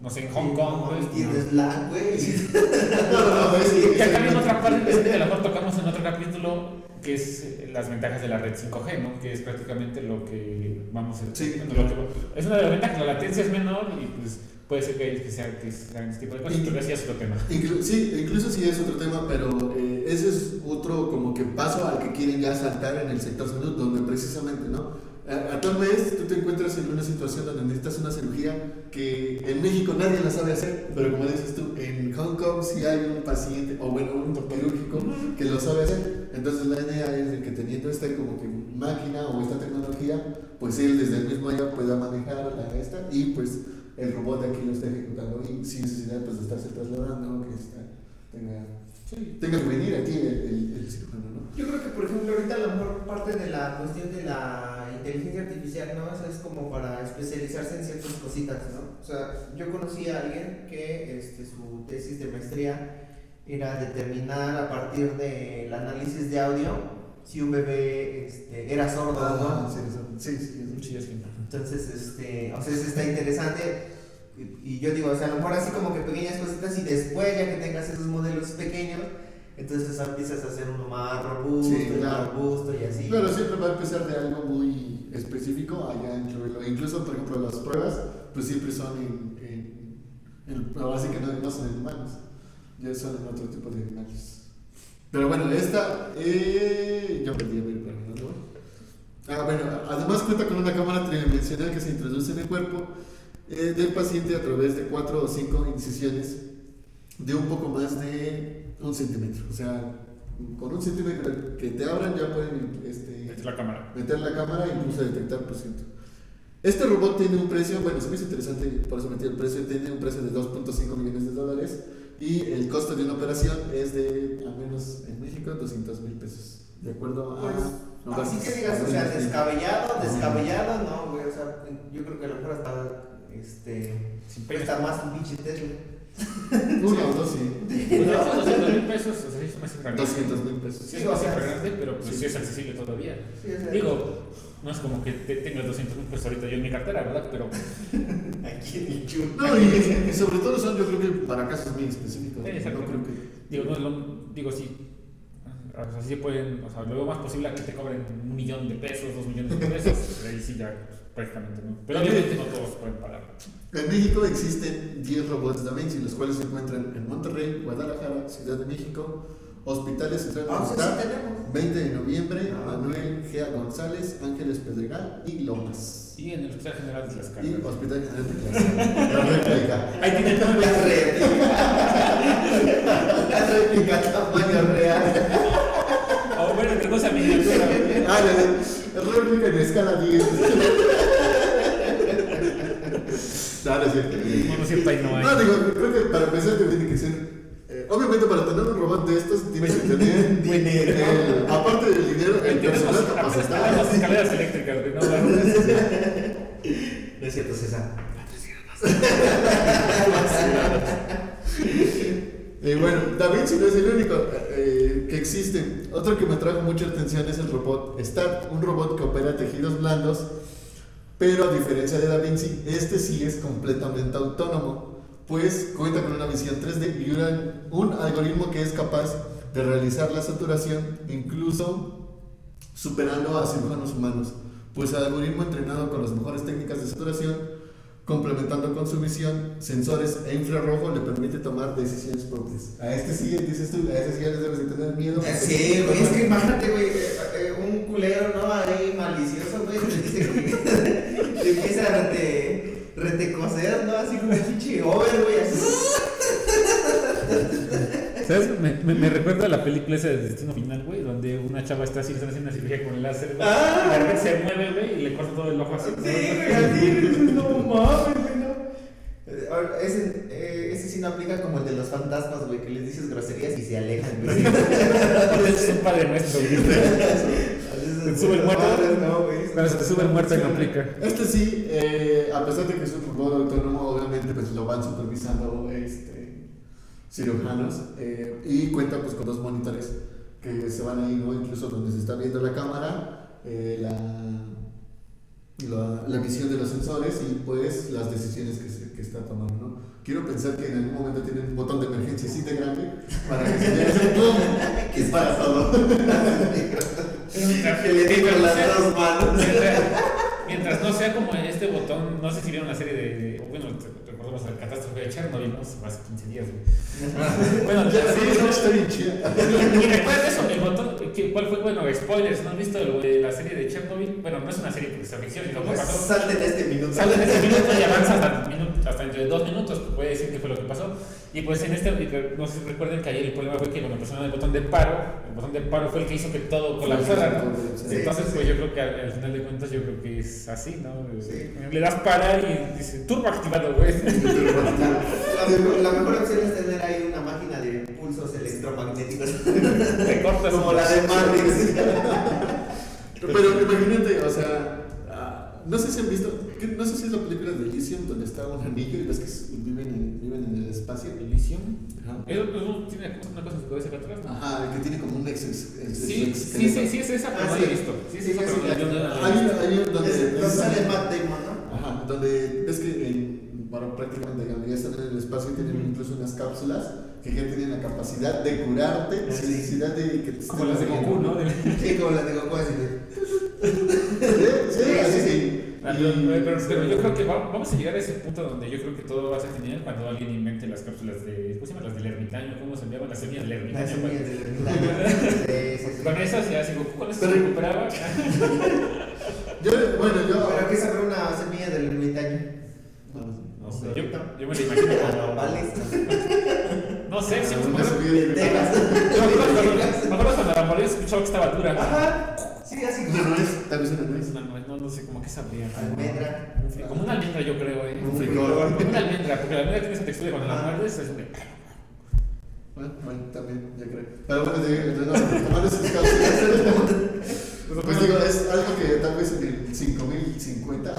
Speaker 1: no sé, en Hong Kong, pues.
Speaker 3: Tienes güey.
Speaker 2: no, no, no, que-
Speaker 1: Y acá viene otra parte que a lo mejor tocamos en otro capítulo, que es eh, las ventajas de la red 5G, ¿no? Que es prácticamente lo que vamos a
Speaker 2: Sí.
Speaker 1: bueno, que- es una de las ventajas, la latencia es menor y pues puede ser que, que, sea, que sean este tipo de cosas, pero así es otro tema.
Speaker 2: Inclu- sí, incluso sí es otro tema, pero eh, ese es otro como que paso al que quieren ya saltar en el sector salud, donde precisamente, ¿no? A, tal vez tú te encuentras en una situación donde necesitas una cirugía que en México nadie la sabe hacer, pero como dices tú, en Hong Kong sí hay un paciente, o bueno, un quirúrgico que lo sabe hacer. Entonces la idea es de que teniendo esta como que máquina o esta tecnología, pues él desde el mismo allá pueda manejar la esta y pues el robot de aquí lo está ejecutando y sin necesidad pues, de estarse trasladando, que está tenga, tenga que venir aquí el, el, el cirujano, ¿no?
Speaker 3: Yo creo que, por ejemplo, ahorita a lo mejor parte de la cuestión de la inteligencia artificial, ¿no? O sea, es como para especializarse en ciertas cositas, ¿no? O sea, yo conocí a alguien que este, su tesis de maestría era determinar a partir del análisis de audio si un bebé este, era sordo o
Speaker 2: Ah,
Speaker 3: no.
Speaker 2: sí, sí, sí, sí.
Speaker 3: Entonces, este, o sea, eso está interesante. Y, yo digo, o sea, a lo mejor así como que pequeñas cositas y después ya que tengas esos modelos pequeños, entonces empiezas a hacer uno más robusto,
Speaker 2: Sí,
Speaker 3: y más
Speaker 2: claro.
Speaker 3: robusto y así.
Speaker 2: Claro, siempre va a empezar de algo muy específico allá incluirlo. Incluso, por ejemplo, las pruebas, pues siempre son en. en, en ahora sí que no, no son en humanos, ya son en otro tipo de animales. Pero bueno, esta. Eh, yo perdí a ver, pero no, no. Ah, bueno, además cuenta con una cámara tridimensional que se introduce en el cuerpo eh, del paciente a través de cuatro o cinco incisiones de un poco más de un centímetro. O sea, con un centímetro que te abran ya pueden este,
Speaker 1: es la cámara.
Speaker 2: meter la cámara e incluso detectar por ciento. Este robot tiene un precio, bueno, se me hizo interesante, por eso metí el precio, tiene un precio de 2.5 millones de dólares y el costo de una operación es de, al menos en México, 200 mil pesos. De acuerdo a...
Speaker 3: Pues,
Speaker 2: no,
Speaker 3: así
Speaker 2: vamos,
Speaker 3: que digas, o sea, descabellado, descabellado, no, güey, o sea, yo creo que a lo mejor hasta, este,
Speaker 1: Sin pesos.
Speaker 3: cuesta más un pinche Tesla.
Speaker 2: Uno o dos, sí.
Speaker 1: Pues, 200 mil pesos, o sea, me hace grande.
Speaker 2: 200 mil pesos.
Speaker 1: Sí, es bastante grande, pero pues sí es accesible todavía. Digo, no es como que te tengas 200 mil pesos ahorita yo en mi cartera, ¿verdad? Pero
Speaker 3: aquí en el chulo.
Speaker 2: No, y, y sobre todo son, yo creo que para casos muy específicos.
Speaker 1: Sí,
Speaker 2: no
Speaker 1: exacto.
Speaker 2: creo que...
Speaker 1: digo, no es lo, digo, sí. O sea, sí pueden, o sea, lo veo más posible a que te cobren un millón de pesos, dos millones de pesos, pero ahí sí ya prácticamente no. Pero obviamente no todos pueden pagar.
Speaker 2: En México existen 10 robots Da Vinci, los cuales se encuentran en Monterrey, Guadalajara, Ciudad de México, Hospitales Central
Speaker 3: Ah, sí tenemos.
Speaker 2: 20 de noviembre,
Speaker 3: Ah.
Speaker 2: Manuel Gea González, Ángeles Pedregal y Lomas.
Speaker 1: Y en el Hospital General de
Speaker 2: Y
Speaker 1: Tlaxcala.
Speaker 2: Hospital General de Tlaxcala. La réplica.
Speaker 1: Ahí tiene todo
Speaker 3: La réplica. La réplica tamaño real.
Speaker 1: O bueno, otra cosa miniatura.
Speaker 2: Ah, la réplica en escala 10. No, no es cierto.
Speaker 1: No, cierto, ahí no hay.
Speaker 2: No, digo, creo que para empezar tiene que ser. eh, obviamente, para tener un robot de estos, tienes que tener.
Speaker 3: Dinero.
Speaker 2: el- aparte del dinero, el personal capacitado.
Speaker 1: tenemos escaleras eléctricas, no, no,
Speaker 3: es cierto, César.
Speaker 2: Y bueno, Da Vinci no es el único eh, que existe. Otro que me trajo mucha atención es el robot Star, un robot que opera tejidos blandos, pero a diferencia de Da Vinci, este sí es completamente autónomo, pues cuenta con una visión 3D y una- un algoritmo que es capaz de realizar la saturación, incluso superando a cirujanos humanos, pues el algoritmo entrenado con las mejores técnicas de saturación complementando con su visión, sensores e infrarrojo le permite tomar decisiones propias. A este sí, dices tú, a este sí ya les debes de tener miedo.
Speaker 3: Sí, güey, es que imagínate, güey, eh, eh, un culero, ¿no? Ahí malicioso, güey, te dice que te empieza a rete, retecoser, ¿no? Así como un pinche over, güey, así.
Speaker 1: ¿Sabes? Me, me, me recuerda a la película esa de Destino Final, güey, donde una chava está así, le están haciendo una cirugía con el láser, güey,
Speaker 3: Ah.
Speaker 1: y de repente se mueve, güey, y le corta todo el ojo así.
Speaker 3: Sí, güey, así, no mames, güey, no. Eh, Ese, eh, ese sí no aplica como el de los fantasmas, güey, que les dices groserías y se alejan, güey.
Speaker 1: es un padre nuestro, güey.
Speaker 3: Te
Speaker 1: sube el muerto.
Speaker 3: No, güey.
Speaker 1: Cuando se te sube el muerto y no aplica.
Speaker 2: Este sí, eh, a pesar de que es un robot autónomo, obviamente pues lo van supervisando este, cirujanos eh, y cuenta pues con dos monitores que se van ahí, ¿no? incluso donde se está viendo la cámara, eh, la, la, la visión de los sensores y pues las decisiones que, se, que está tomando. ¿no? Quiero pensar que en algún momento tienen un botón de emergencia así de grande para que se vea ese ¡pum! que es para todo.
Speaker 3: Que le digo las dos manos.
Speaker 1: Mientras, mientras no sea como este botón, no sé si vieron la serie de. Bueno, recordamos la catástrofe de Chernobyl, ¿no? Hace 15 días, güey. Bueno,
Speaker 2: Ya, sí, no, está bien chida.
Speaker 1: Y recuerda eso, el ¿qué- ¿cuál fue? Bueno, spoilers, ¿no han visto de la serie de Chernobyl? Bueno, no es una serie porque es ficción, sino
Speaker 3: Pues
Speaker 1: pasó.
Speaker 3: este minuto.
Speaker 1: Sale en ese minuto y avanza hasta, hasta entre dos minutos, puede decir qué fue lo que pasó. Y pues en este, no sé si recuerden que ayer el problema fue que cuando presionaron el botón de paro, el botón de paro fue el que hizo que todo colapsara, ¿no?
Speaker 2: Sí,
Speaker 1: Entonces, pues
Speaker 3: sí.
Speaker 1: yo creo que al, al final de cuentas, yo creo que es así, ¿no?
Speaker 3: Sí.
Speaker 1: Le das para y dice, turbo activado, güey.
Speaker 3: La, mejor- opción es tener ahí una máquina de pulsos electromagnéticos.
Speaker 1: Te cortas
Speaker 3: Como la de Matrix.
Speaker 2: Pero imagínate, o sea, ah, no sé si han visto, no sé si es la película de Elysium donde está un anillo y ves que viven en, viven en el espacio.
Speaker 1: Elysium.
Speaker 2: Ajá.
Speaker 1: Tiene una cosa en su cabeza acá atrás, ¿no?
Speaker 2: Ajá, que tiene como un ex. ex, ex-
Speaker 1: Sí,
Speaker 2: ex-
Speaker 1: sí, sí, sí, es esa, pero
Speaker 3: Ah,
Speaker 1: no
Speaker 3: sí.
Speaker 1: la he visto. Sí, sí,
Speaker 3: Sí,
Speaker 1: esa,
Speaker 3: sí,
Speaker 1: pero no la he
Speaker 2: Hay,
Speaker 1: visto.
Speaker 2: hay un donde.
Speaker 3: Es- Donde sale Matt Damon, ¿no?
Speaker 2: Ajá, donde ves que en, bueno, prácticamente ya están en el espacio tienen
Speaker 1: Ujú.
Speaker 2: incluso unas cápsulas que ya tienen la capacidad de curarte sin necesidad de que te
Speaker 1: Como las de. Goku, ¿no? De-
Speaker 3: Sí, como la de Goku, así de.
Speaker 2: Sí, sí,
Speaker 3: Sí,
Speaker 2: así
Speaker 3: sí,
Speaker 1: Pero, pero- pero yo creo que va- vamos a llegar a ese punto donde yo creo que todo va a ser genial cuando alguien invente las cápsulas de. ¿Cómo se llaman? Las del ermitaño. ¿Cómo se llaman? Las semillas del ermitaño.
Speaker 3: Las semillas del ermitaño. Sí, sí, sí.
Speaker 1: Con esas ya, si Goku con eso se recuperaba.
Speaker 2: Yo, bueno, yo.
Speaker 3: Pero ¿qué sabrá una semilla del ermitaño?
Speaker 1: No sé, yo, yo me lo imagino como.
Speaker 3: Vales.
Speaker 1: No sé, si me
Speaker 2: Una
Speaker 1: acuerdo.
Speaker 2: semilla de-
Speaker 3: Texas.
Speaker 1: Me acuerdo cuando- la escuchaba que estaba dura.
Speaker 3: Ajá. Sí, así
Speaker 2: Una
Speaker 3: como.
Speaker 2: nuez, tal vez una nuez.
Speaker 1: No, no, no, no sé, como que sabría.
Speaker 3: Almendra.
Speaker 1: Como una almendra, yo creo, eh.
Speaker 2: Un frijol.
Speaker 1: Una almendra, porque la almendra tiene esa textura y cuando la muerdes es de.
Speaker 2: Bueno, bueno, también, ya creo. Pero bueno, de, no. Pues digo, es algo que tal vez en el 5050.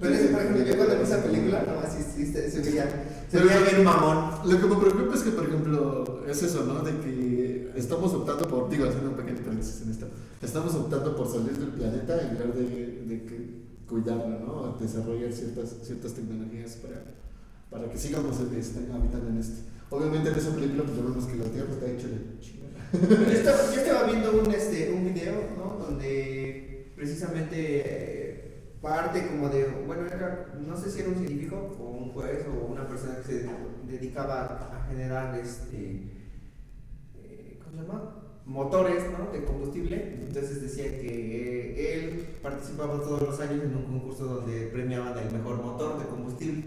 Speaker 3: Pero es que, por ejemplo, yo cuando vi esa película, no, así sí, se, se veía, se veía bien mamón.
Speaker 2: Lo que me preocupa es que, por ejemplo, es eso, ¿no? De que estamos optando por, digo, haciendo un pequeño paréntesis en esto, estamos optando por salir del planeta en lugar de, de que cuidarlo, ¿no? Desarrollar ciertas, ciertas tecnologías para, para que sigamos este, habitando en este. Obviamente en esa película pues vemos que la Tierra está hecha de chingada.
Speaker 3: Yo estaba, yo estaba viendo un, este, un video, ¿no? Donde precisamente eh, parte como de, bueno, era, no sé si era un científico o un juez o una persona que se dedicaba a generar, este, eh, ¿cómo se? Motores, ¿no? De combustible. Entonces decía que él participaba todos los años en un concurso donde premiaban el mejor motor de combustible.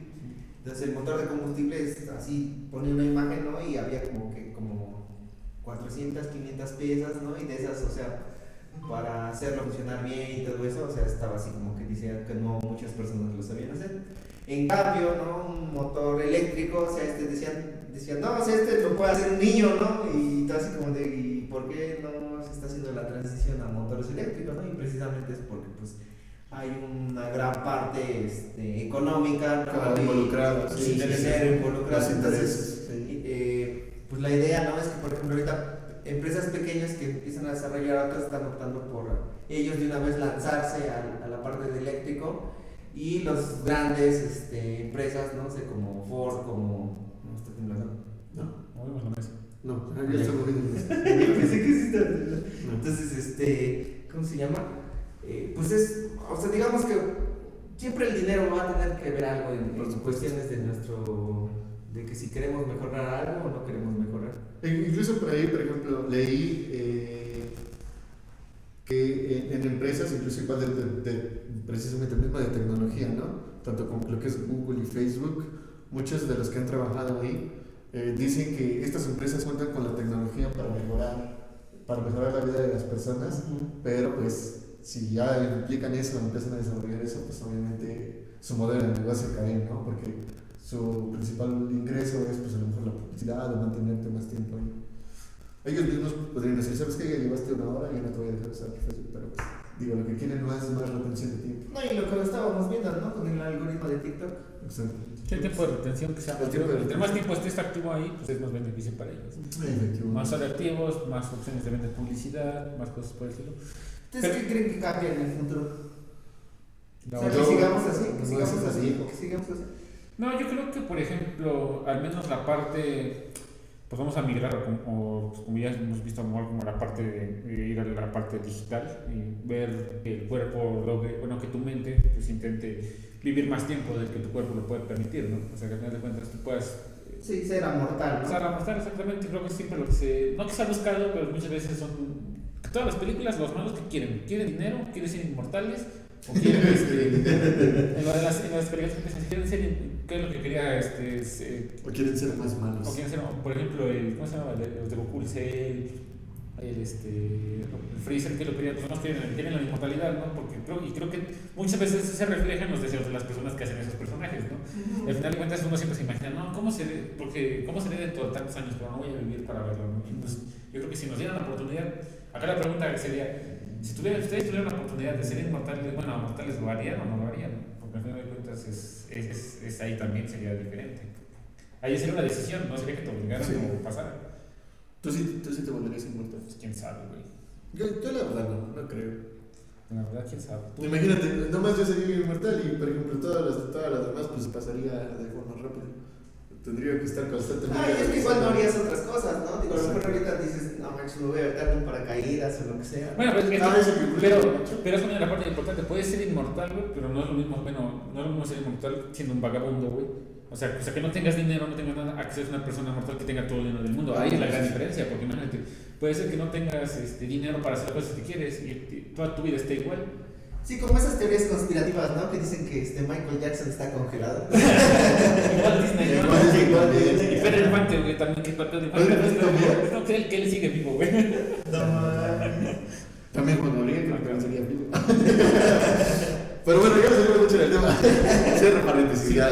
Speaker 3: Entonces el motor de combustible es así, ponía una imagen, ¿no? Y había como que, como 400, 500 piezas, ¿no? Y de esas, o sea, para hacerlo funcionar bien y todo eso, o sea, estaba así como que decía que no muchas personas lo sabían hacer. En cambio, ¿no? Un motor eléctrico, o sea, este decían, decían, no, o sea, este lo puede hacer un niño, ¿no? Y todo así como de, ¿y por qué no se está haciendo la transición a motores eléctricos, ¿no? Y precisamente es porque, pues, hay una gran parte este, económica, ¿no?
Speaker 2: Involucrada,
Speaker 3: y
Speaker 2: sí, sí, sí.
Speaker 3: Entonces,
Speaker 2: sí.
Speaker 3: y, eh, pues la idea no es que por ejemplo ahorita empresas pequeñas que empiezan a desarrollar autos están optando por ellos de una vez lanzarse a, a la parte de eléctrico. Y los grandes este, empresas no sé como Ford como no está temblando
Speaker 2: No,
Speaker 1: Movemos la mesa.
Speaker 2: no, ya. estoy moviendo.
Speaker 3: Yo pensé que sí está entonces este cómo se llama Eh, pues es o sea digamos que siempre el dinero va a tener que ver algo en, cuestiones de nuestro de que si queremos mejorar algo o no queremos mejorar
Speaker 2: E- Incluso por ahí, por ejemplo, leí eh, que en, en empresas, incluso igual de, de- de- precisamente mismo de tecnología, ¿no? Tanto como lo que es Google y Facebook, muchos de los que han trabajado ahí eh, dicen que estas empresas cuentan con la tecnología para mejorar, para mejorar la vida de las personas, pero pues si ya implican eso, empiezan a desarrollar eso, pues obviamente su modelo de negocio cae, ¿no? Porque su principal ingreso es pues a lo mejor la publicidad o mantenerte más tiempo ahí. Ellos mismos podrían decir, ¿sabes qué? Ya llevaste una hora, ya no te voy a dejar usar Facebook, pero pues, digo, lo que quieren no es más retención de tiempo.
Speaker 3: No, y lo que estábamos viendo, ¿no? Con el algoritmo de TikTok.
Speaker 2: Exacto.
Speaker 1: El tiempo de retención que sea
Speaker 2: El
Speaker 1: más
Speaker 2: tiempo de
Speaker 1: Entre más tiempo estés activo ahí, pues es más beneficio para ellos.
Speaker 2: Efectivamente.
Speaker 1: Más activos, más opciones de vender publicidad, más cosas por el estilo.
Speaker 3: ¿Ustedes qué creen que cambia en el futuro?
Speaker 1: La
Speaker 3: o sea, que sigamos así, que
Speaker 2: no,
Speaker 3: sigamos así. que sigamos así.
Speaker 1: No, yo creo que, por ejemplo, al menos la parte, pues vamos a migrar, a como, o, pues, como ya hemos visto, como, la parte de, de ir a la parte digital y ver que el cuerpo bueno, que tu mente pues intente vivir más tiempo del que tu cuerpo lo puede permitir, ¿no? O sea, que al final de cuentas tú puedas eh,
Speaker 3: Sí, será mortal,
Speaker 1: o sea,
Speaker 3: ¿no?
Speaker 1: ramostar exactamente, creo que es siempre lo que se, no que se ha buscado, pero muchas veces son, todas las películas, los malos que quieren, quieren dinero, quieren ser inmortales, o quieren, este, en, las, en las películas que se quieren ser, ¿qué es lo que quería, este, se-
Speaker 2: O quieren ser más
Speaker 1: o
Speaker 2: malos.
Speaker 1: quieren ser, por ejemplo, el, ¿cómo se llama? Los de Goku, el el, este, el Freezer que lo quería, pues no quieren, quieren la inmortalidad, ¿no? Porque creo, y creo que muchas veces se refleja en los deseos de las personas que hacen esos personajes, ¿no? Y al final de cuentas uno siempre se imagina, no, ¿cómo seré? Porque, ¿cómo seré dentro de tantos años? Pero no voy a vivir para verlo, ¿no? Pues, yo creo que si nos dieran la oportunidad, acá la pregunta sería, si tuviera, ustedes tuvieran la oportunidad de ser inmortales, bueno, mortales, ¿lo harían o no lo harían? Porque al final de cuentas es, es, es, ahí también sería diferente. Ahí sería una decisión, no sería que te obligaran sí. o pasara.
Speaker 2: ¿Tú sí, ¿Tú sí te volverías inmortal?
Speaker 1: Pues quién sabe, güey.
Speaker 2: Yo, yo la verdad no, no creo.
Speaker 1: La verdad, quién sabe.
Speaker 2: Imagínate, nomás yo sería inmortal y, por ejemplo, todas las, todas las demás pues pasaría de forma rápida. Tendría que estar constantemente.
Speaker 3: Ah, es que igual no harías otras cosas, ¿no? Digo, a lo mejor ahorita dices, no manches, me voy a aventar un paracaídas o lo que sea.
Speaker 1: Bueno, pero, es,
Speaker 2: Ah, eso que-
Speaker 1: pero, pero es una de las partes importantes. Puedes ser inmortal, güey, pero no es lo mismo, bueno, no es lo mismo ser inmortal siendo un vagabundo, güey. O sea, o sea, que no tengas dinero, no tengas nada, acceso a una persona mortal que tenga todo el dinero del mundo. Ahí es la gran diferencia, porque imagínate, puede ser que no tengas este, dinero para hacer las cosas que quieres y, y toda tu vida esté igual.
Speaker 3: Sí, como esas teorías conspirativas, ¿no? Que dicen que este Michael Jackson está congelado.
Speaker 1: igual Disney, ¿no?
Speaker 2: Igual Disney, igual Disney.
Speaker 1: Y Pedro Infante, güey, también que papel de
Speaker 2: Pedro Infante.
Speaker 1: No, que él, que él sigue vivo, güey.
Speaker 3: No mames.
Speaker 2: También Juan Gabriel, creo que no sería vivo. Pero bueno, ya nos salimos mucho del tema. Cierra paréntesis. ya,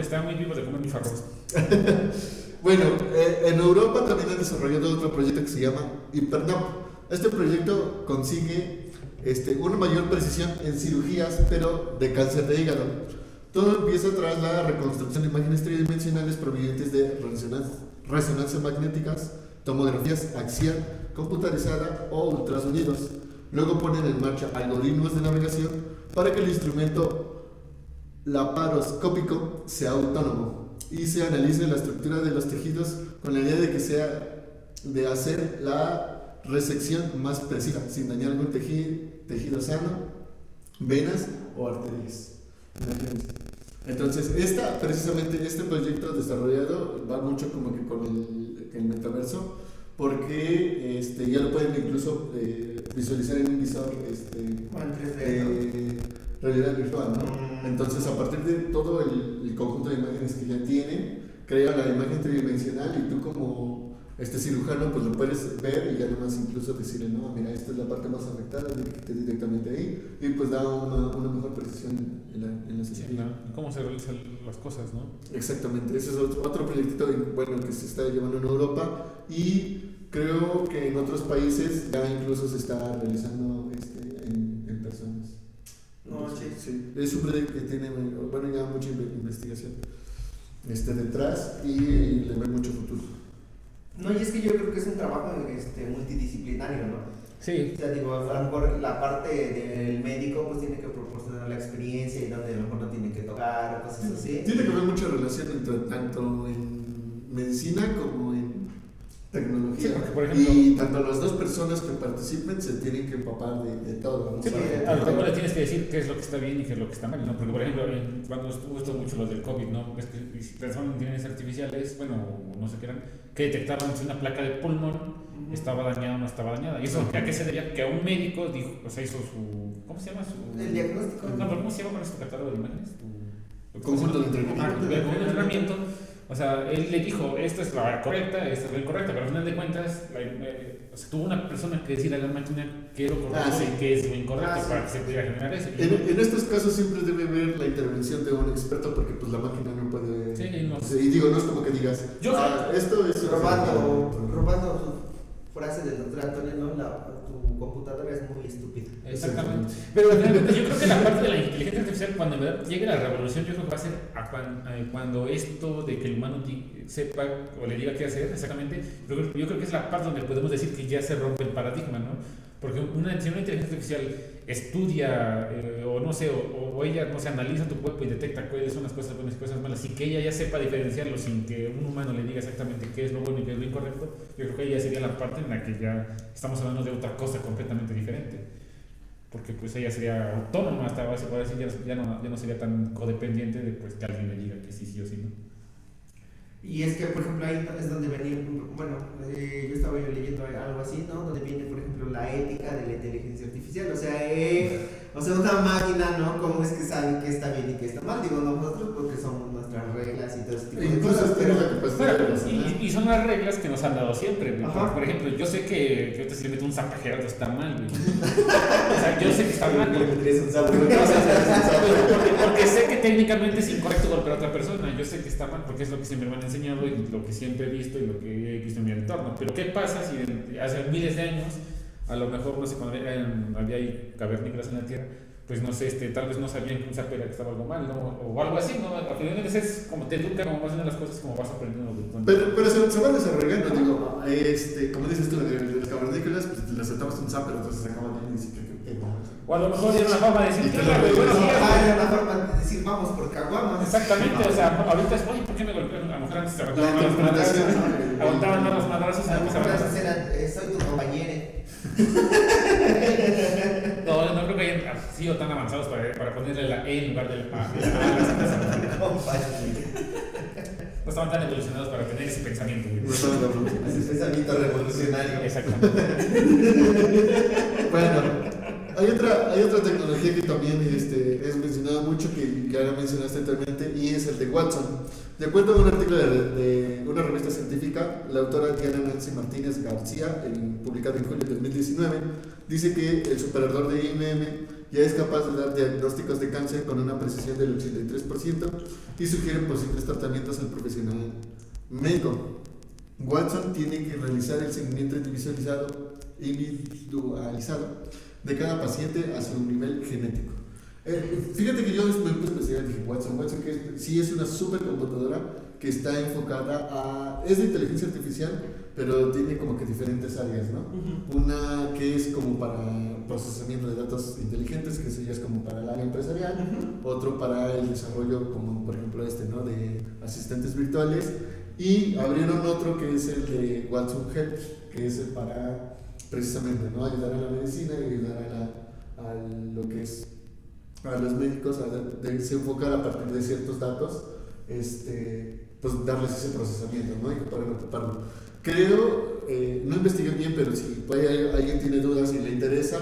Speaker 1: está muy vivo de comer mis arroz.
Speaker 2: Bueno, eh, en Europa también han desarrollado otro proyecto que se llama HyperNap. Este proyecto consigue este, una mayor precisión en cirugías, pero de cáncer de hígado. Todo empieza tras la reconstrucción de imágenes tridimensionales provenientes de resonancias, magnéticas, tomografías axial, computarizada o ultrasonidos. Luego ponen en marcha algoritmos de navegación para que el instrumento laparoscópico sea autónomo y se analice la estructura de los tejidos con la idea de que sea de hacer la resección más precisa sin dañar algún tejido, tejido sano, venas o arterias. Entonces, esta, precisamente este proyecto desarrollado va mucho como que con el, el metaverso, porque este, ya lo pueden incluso eh, visualizar en un visor este,
Speaker 3: Bueno, en 3D, ¿no?
Speaker 2: eh, realidad virtual, ¿no?
Speaker 3: Mm.
Speaker 2: Entonces, a partir de todo el, el conjunto de imágenes que ya tienen, crea la imagen tridimensional y tú como este cirujano pues lo puedes ver y ya nomás incluso decirle, no, mira, esta es la parte más afectada, directe directamente ahí y pues da una, una mejor precisión en la, en la
Speaker 1: Sí. ¿no? ¿Cómo se realizan las cosas, no?
Speaker 2: Exactamente, ese es otro, otro proyecto bueno, que se está llevando en Europa y creo que en otros países ya incluso se está realizando este, en, en personas.
Speaker 3: No, sí.
Speaker 2: Sí, es un proyecto que tiene bueno, ya mucha inve- investigación este, detrás y le ve mucho futuro.
Speaker 3: No, y es que yo creo que es un trabajo este, multidisciplinario, ¿no?
Speaker 1: Sí,
Speaker 3: O sea, digo, a lo mejor la parte del médico pues tiene que proporcionar la experiencia y donde a lo mejor no tiene que tocar o cosas así.
Speaker 2: Tiene que haber mucha relación entre tanto en medicina como en tecnología.
Speaker 1: Sí, porque, por ejemplo-
Speaker 2: y tanto las dos personas que participen se tienen que empapar de, de todo. ¿no?
Speaker 1: Sí, porque
Speaker 2: de
Speaker 1: a lo
Speaker 2: todo.
Speaker 1: mejor le tienes que decir qué es lo que está bien y qué es lo que está mal, ¿no? Porque, por ejemplo, cuando estuvo esto mucho lo del COVID, ¿no? Es que en inteligencias artificiales, bueno, no sé qué eran, que detectaban si una placa de pulmón estaba dañada o no estaba dañada. ¿Y eso a qué se debía? Que a un médico dijo, o sea, hizo su. ¿Cómo se llama? Su.
Speaker 3: El diagnóstico.
Speaker 1: No, pero ¿cómo se llama con este catálogo de imágenes? Tu-
Speaker 2: Conjunto de entrenamiento.
Speaker 1: Ah, el conjunto de entrenamiento. O sea, él le dijo, esta es la correcta, esta es la incorrecta, pero al final de cuentas, la- eh, o sea, tuvo una persona que decirle a la máquina qué es lo correcto
Speaker 2: Ah, sí.
Speaker 1: y qué es lo incorrecto
Speaker 3: Ah, sí.
Speaker 1: para que se pudiera generar eso. Y
Speaker 2: En, en estos casos siempre debe haber la intervención de un experto porque pues la máquina no puede...
Speaker 1: Sí, no.
Speaker 2: Sea, y digo, no es como que digas,
Speaker 1: Yo-
Speaker 2: "Ah, esto es...
Speaker 3: Robando, robando su frase del doctor Antonio, ¿no? La, computadora es muy estúpida.
Speaker 1: Exactamente. Pero yo creo que la parte de la inteligencia artificial, cuando en verdad llegue la revolución, yo creo que va a ser a cuan- a cuando esto de que el humano sepa o le diga qué hacer exactamente, yo creo, yo creo que es la parte donde podemos decir que ya se rompe el paradigma, ¿no? Porque una, si una inteligencia artificial estudia, eh, o no sé, o, ella, no sé, analiza tu cuerpo y detecta cuáles son las cosas buenas y cosas malas, y que ella ya sepa diferenciarlo sin que un humano le diga exactamente qué es lo bueno y qué es lo incorrecto, yo creo que ya sería la parte en la que ya estamos hablando de otra cosa completamente diferente. Porque pues ella sería autónoma hasta ahora se puede decir ya, ya no, ya no sería tan codependiente de pues que alguien le diga que sí sí o sí no
Speaker 3: Y es que, por ejemplo, ahí es donde venía, bueno, eh, yo estaba leyendo algo así, ¿no? Donde viene, por ejemplo, la ética de la inteligencia artificial. O sea, eh, o sea, una máquina, ¿no? ¿Cómo es que sabe qué está bien y qué está mal? Digo, nosotros porque somos nuestras reglas y todo ese tipo de cosas, pero...
Speaker 1: Bueno,
Speaker 2: razonar.
Speaker 1: y, y son las reglas que nos han dado siempre. Por ejemplo, yo sé que, que ahorita si le meto un zapajero está mal, güey. o sea, yo sé que está mal. Porque, porque sé que técnicamente es incorrecto golpear a otra persona. Yo sé que está mal porque es lo que siempre me han enseñado y lo que siempre he visto y lo que he visto en mi entorno. Pero ¿qué pasa si hace miles de años, a lo mejor, no sé, cuando eran- había ahí cavernícolas en la Tierra, pues no sé, este, tal vez no sabían que un sapo era que estaba algo mal, ¿no? O algo así, ¿no? Al final de es como te educan, como vas haciendo las cosas, como vas aprendiendo.
Speaker 2: Pero, pero se, se va desarrollando, digo, este, como dices tú, de, de los cavernícolas, pues le soltabas un sapo, pero entonces se acaban de decir que pedo.
Speaker 1: O a lo mejor era una forma de decir,
Speaker 2: Y te
Speaker 1: "¿Qué
Speaker 2: lo
Speaker 1: onda, güey? Buenos
Speaker 2: regresan.
Speaker 1: días,
Speaker 3: Ah,
Speaker 1: güey".
Speaker 3: era una forma de decir, vamos por caguamas.
Speaker 1: Exactamente, o sea, ahorita es, oye, ¿por qué me golpearon? A lo mejor antes se
Speaker 2: La
Speaker 1: aguantaban más los madrazos,
Speaker 2: interpretación, ¿no?
Speaker 1: aguantaban más los madrazos y
Speaker 3: A lo
Speaker 1: antes
Speaker 3: mejor
Speaker 1: aguantaban-
Speaker 3: antes era, eh, soy tu compañero.
Speaker 1: No, no creo que hayan sido tan avanzados para, para ponerle la E en lugar de la A. No estaban tan evolucionados para tener ese pensamiento. güey.
Speaker 2: No.
Speaker 3: Ese pensamiento revolucionario.
Speaker 1: Exactamente.
Speaker 2: Bueno, hay otra, hay otra tecnología que también este, es mencionada mucho, que ya la mencionaste anteriormente, y es el de Watson. De acuerdo a un artículo de, de una revista científica, la autora Diana Nancy Martínez García, en- en julio de 2019, dice que el superador de IBM ya es capaz de dar diagnósticos de cáncer con una precisión del 83% y sugiere posibles tratamientos al profesional médico. Watson tiene que realizar el seguimiento individualizado, individualizado de cada paciente hacia un nivel genético. Eh, fíjate que yo me puse a dije, Watson, Watson que sí es una supercomputadora que está enfocada a... es de inteligencia artificial, pero tiene como que diferentes áreas, ¿no? Una que es como para procesamiento de datos inteligentes, que ya es como para el área empresarial, otro para el desarrollo, como por ejemplo este, ¿no? De asistentes virtuales, y abrieron otro que es el de Watson Health, que es para precisamente, ¿no? Ayudar a la medicina y ayudar a, la- a lo que es a los médicos a se enfocar a partir de ciertos datos, este, pues darles ese procesamiento, ¿no? Y puedan ocuparlo. Creo, eh, no investigué bien, pero si alguien tiene dudas y le interesa,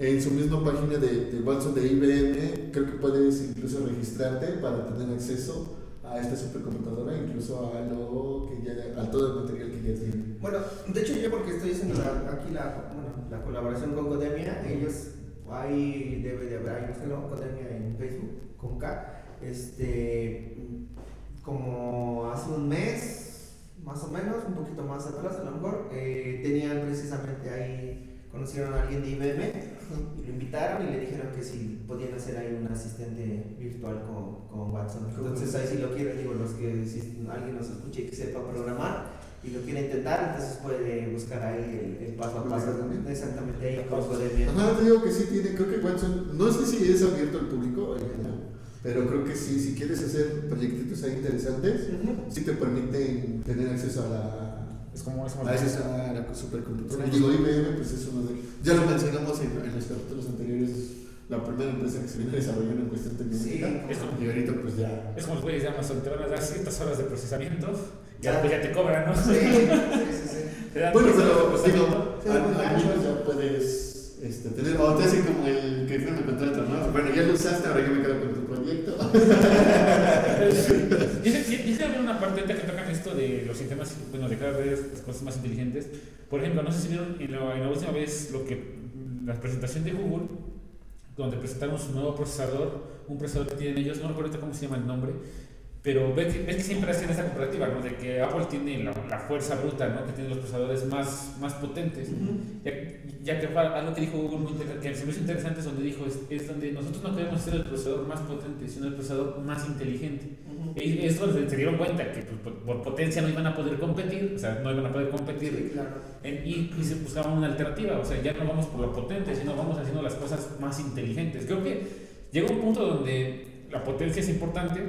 Speaker 2: en su misma página de, de Watson de IBM, creo que puedes incluso registrarte para tener acceso a esta supercomputadora, incluso a lo que ya, a todo el material que ya tiene.
Speaker 3: Bueno, de hecho yo porque estoy haciendo la- aquí la, bueno, la colaboración con Codemia, ellos, ahí debe de haber, ahí búsquenlo, Codemia en Facebook, con K, este, como hace un mes, más o menos, un poquito más atrás a lo mejor, eh, tenían precisamente ahí, conocieron a alguien de IBM y lo invitaron y le dijeron que si podían hacer ahí un asistente virtual con, con Watson. Entonces ahí si lo quieren, digo, los que si alguien nos escuche y que sepa programar y lo quiere intentar, entonces puede buscar ahí el, el paso a paso.
Speaker 2: Exactamente.
Speaker 3: Exactamente ahí con Codemia.
Speaker 2: Ajá, te digo que sí tiene, creo que Watson, no sé si es abierto al público en general, pero creo que sí, si quieres hacer proyectitos ahí interesantes,
Speaker 3: Ujú.
Speaker 2: sí te permiten tener acceso a la
Speaker 1: Es como eso.
Speaker 2: a, esa, a la supercomputadora. Y digo, IBM, pues es uno de. Ya lo mencionamos en, en los capítulos anteriores, es la primera empresa que se viene desarrollando en cuestión tecnológica.
Speaker 3: Sí.
Speaker 1: Es como-
Speaker 2: Y ahorita, pues ya.
Speaker 1: Es como los güeyes de Amazon, te van a dar ciertas horas de procesamiento y
Speaker 3: Ah.
Speaker 1: después ya te cobran, ¿no?
Speaker 3: Sí, sí, sí, sí.
Speaker 2: Bueno, pero
Speaker 1: de
Speaker 2: digo, al, menos ya puedes este, tener. O te hacen como el que firma el contrato, ¿no? Bueno, ya lo usaste, ahora yo me quedo con tu proyecto.
Speaker 1: Dice haber una parte que tocan esto de los sistemas, bueno, de cada vez las cosas más inteligentes. Por ejemplo, no sé si vieron en la, en la última vez lo que la presentación de Google, donde presentaron su nuevo procesador, un procesador que tienen ellos, no recuerdo cómo se llama el nombre, pero ves que, ves que siempre hacen esa comparativa, ¿no? De que Apple tiene la, la fuerza bruta, ¿no? Que tiene los procesadores más, más potentes. Ya, ya que algo que dijo Google muy inter- que se me hizo interesante es donde dijo, es, es donde nosotros no queremos ser el procesador más potente, sino el procesador más inteligente. Y es donde se dieron cuenta que pues, por, por potencia no iban a poder competir, o sea, no iban a poder competir
Speaker 3: Sí, claro.
Speaker 1: en- y, y se buscaba una alternativa, o sea, ya no vamos por lo potente, sino vamos haciendo las cosas más inteligentes. Creo que llega un punto donde la potencia es importante,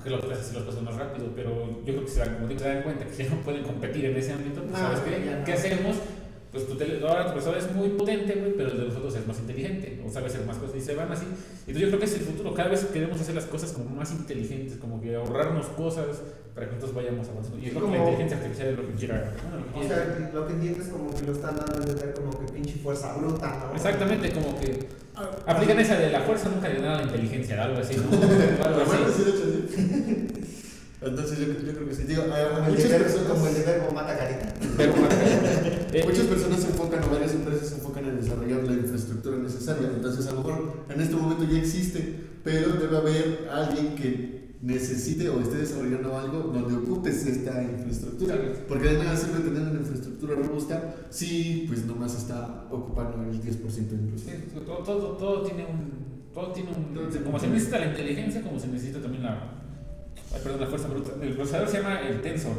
Speaker 1: porque lo que hace hacer las cosas más rápido, pero yo creo que se dan, como digo, se dan cuenta que ya no pueden competir en ese ámbito, pues,
Speaker 3: No,
Speaker 1: ¿sabes qué?
Speaker 3: no.
Speaker 1: ¿Qué hacemos? Pues tu tele, ahora tu procesador es muy potente, güey, pero el de nosotros es más inteligente, o sabe hacer más cosas, y se van así. Entonces yo creo que es el futuro, cada vez queremos hacer las cosas como más inteligentes, como que ahorrarnos cosas para que nosotros vayamos avanzando. Y yo creo que la
Speaker 3: Como-
Speaker 1: inteligencia artificial es lo que quiera. lo que
Speaker 3: O sea, lo que entiendes como que lo están dando entender como que pinche fuerza bruta, ¿no?
Speaker 1: Exactamente, como que aplican esa de la fuerza nunca le da la inteligencia, algo así, ¿no? Algo así.
Speaker 2: Entonces yo, yo creo que sí. Digo,
Speaker 3: Como el, de verbo,
Speaker 2: personas,
Speaker 3: como el de verbo mata carita.
Speaker 1: Eh,
Speaker 2: muchas personas se enfocan, o varias empresas se enfocan en desarrollar la infraestructura necesaria. Entonces a lo mejor en este momento ya existe, pero debe haber alguien que necesite o esté desarrollando algo donde ocupes esta infraestructura. Porque de nada sirve tener una infraestructura robusta si pues nomás está ocupando el 10% incluso.
Speaker 1: Sí, todo, todo, todo tiene un. Todo tiene un.
Speaker 2: Todo
Speaker 1: como se necesita la inteligencia, como se necesita también la. ay, perdón, la fuerza bruta. El procesador se llama el Tensor.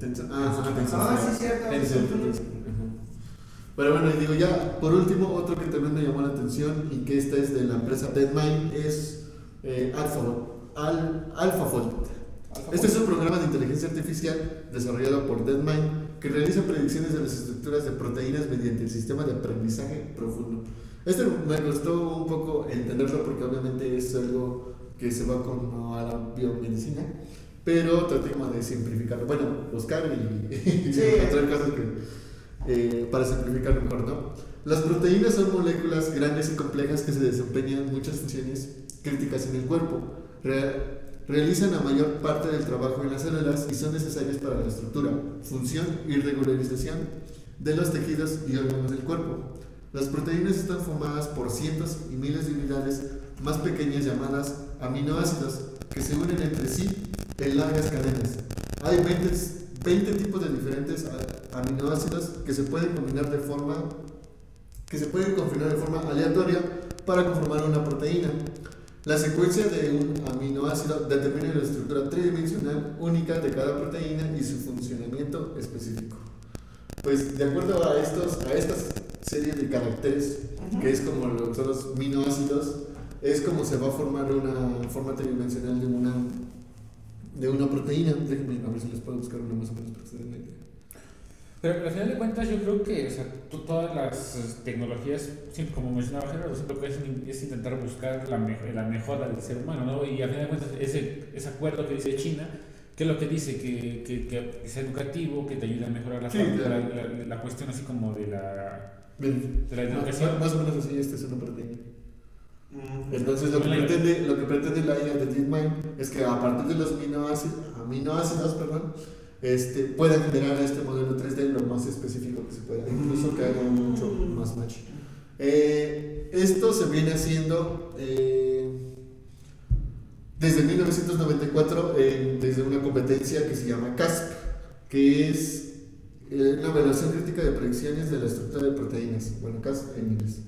Speaker 2: Tensor- Ah, sí, Tensor.
Speaker 3: Ah, sí, cierto.
Speaker 2: Tensor. Pero bueno, y digo ya, por último, otro que también me llamó la atención y que esta es de la empresa DeadMind es eh, AlphaFold. Al, AlphaFold. Este es un programa de inteligencia artificial desarrollado por DeadMind que realiza predicciones de las estructuras de proteínas mediante el sistema de aprendizaje profundo. Este me costó un poco entenderlo porque obviamente es algo que se va con ¿no? a la biomedicina, pero traté como de simplificarlo. Bueno, buscar y, y
Speaker 3: Sí.
Speaker 2: encontrar cosas que, eh, para simplificarlo mejor, ¿no? Las proteínas son moléculas grandes y complejas que se desempeñan muchas funciones críticas en el cuerpo. Re- realizan la mayor parte del trabajo en las células y son necesarias para la estructura, función y regularización de los tejidos y órganos del cuerpo. Las proteínas están formadas por cientos y miles de unidades más pequeñas llamadas aminoácidos que se unen entre sí en largas cadenas. Hay 20, 20 tipos de diferentes aminoácidos que se pueden combinar de forma que se pueden combinar de forma aleatoria para conformar una proteína. La secuencia de un aminoácido determina la estructura tridimensional única de cada proteína y su funcionamiento específico. Pues de acuerdo a estos a esta serie de caracteres que es como lo que son los aminoácidos, es como se va a formar una forma tridimensional de una de una proteína. Déjenme a ver si les puedo buscar una más o menos para que se den la idea.
Speaker 1: Pero al final de cuentas, yo creo que o sea, to- todas las eh, tecnologías, siempre como mencionaba Gerardo, siempre lo que hacen es intentar buscar la, me- la mejora del ser humano, ¿no? Y al final de cuentas, ese, ese acuerdo que dice China, que es lo que dice que, que, que es educativo, que te ayuda a mejorar la,
Speaker 2: Sí,
Speaker 1: parte-
Speaker 2: claro.
Speaker 1: la, la- la cuestión así como de la,
Speaker 2: Bien.
Speaker 1: de la
Speaker 2: Más,
Speaker 1: educación.
Speaker 2: más o menos así, esta es una proteína.
Speaker 3: Mm.
Speaker 2: Entonces lo que pretende, lo que pretende la IA de DeepMind es que a partir de los aminoácidos, aminoácidos perdón, este, puedan generar este modelo 3D lo más específico que se pueda, incluso que haga mucho más match. Eh, esto se viene haciendo eh, desde 1994 eh, desde una competencia que se llama CASP, que es eh, una evaluación crítica de predicciones de la estructura de proteínas. Bueno, CASP en inglés.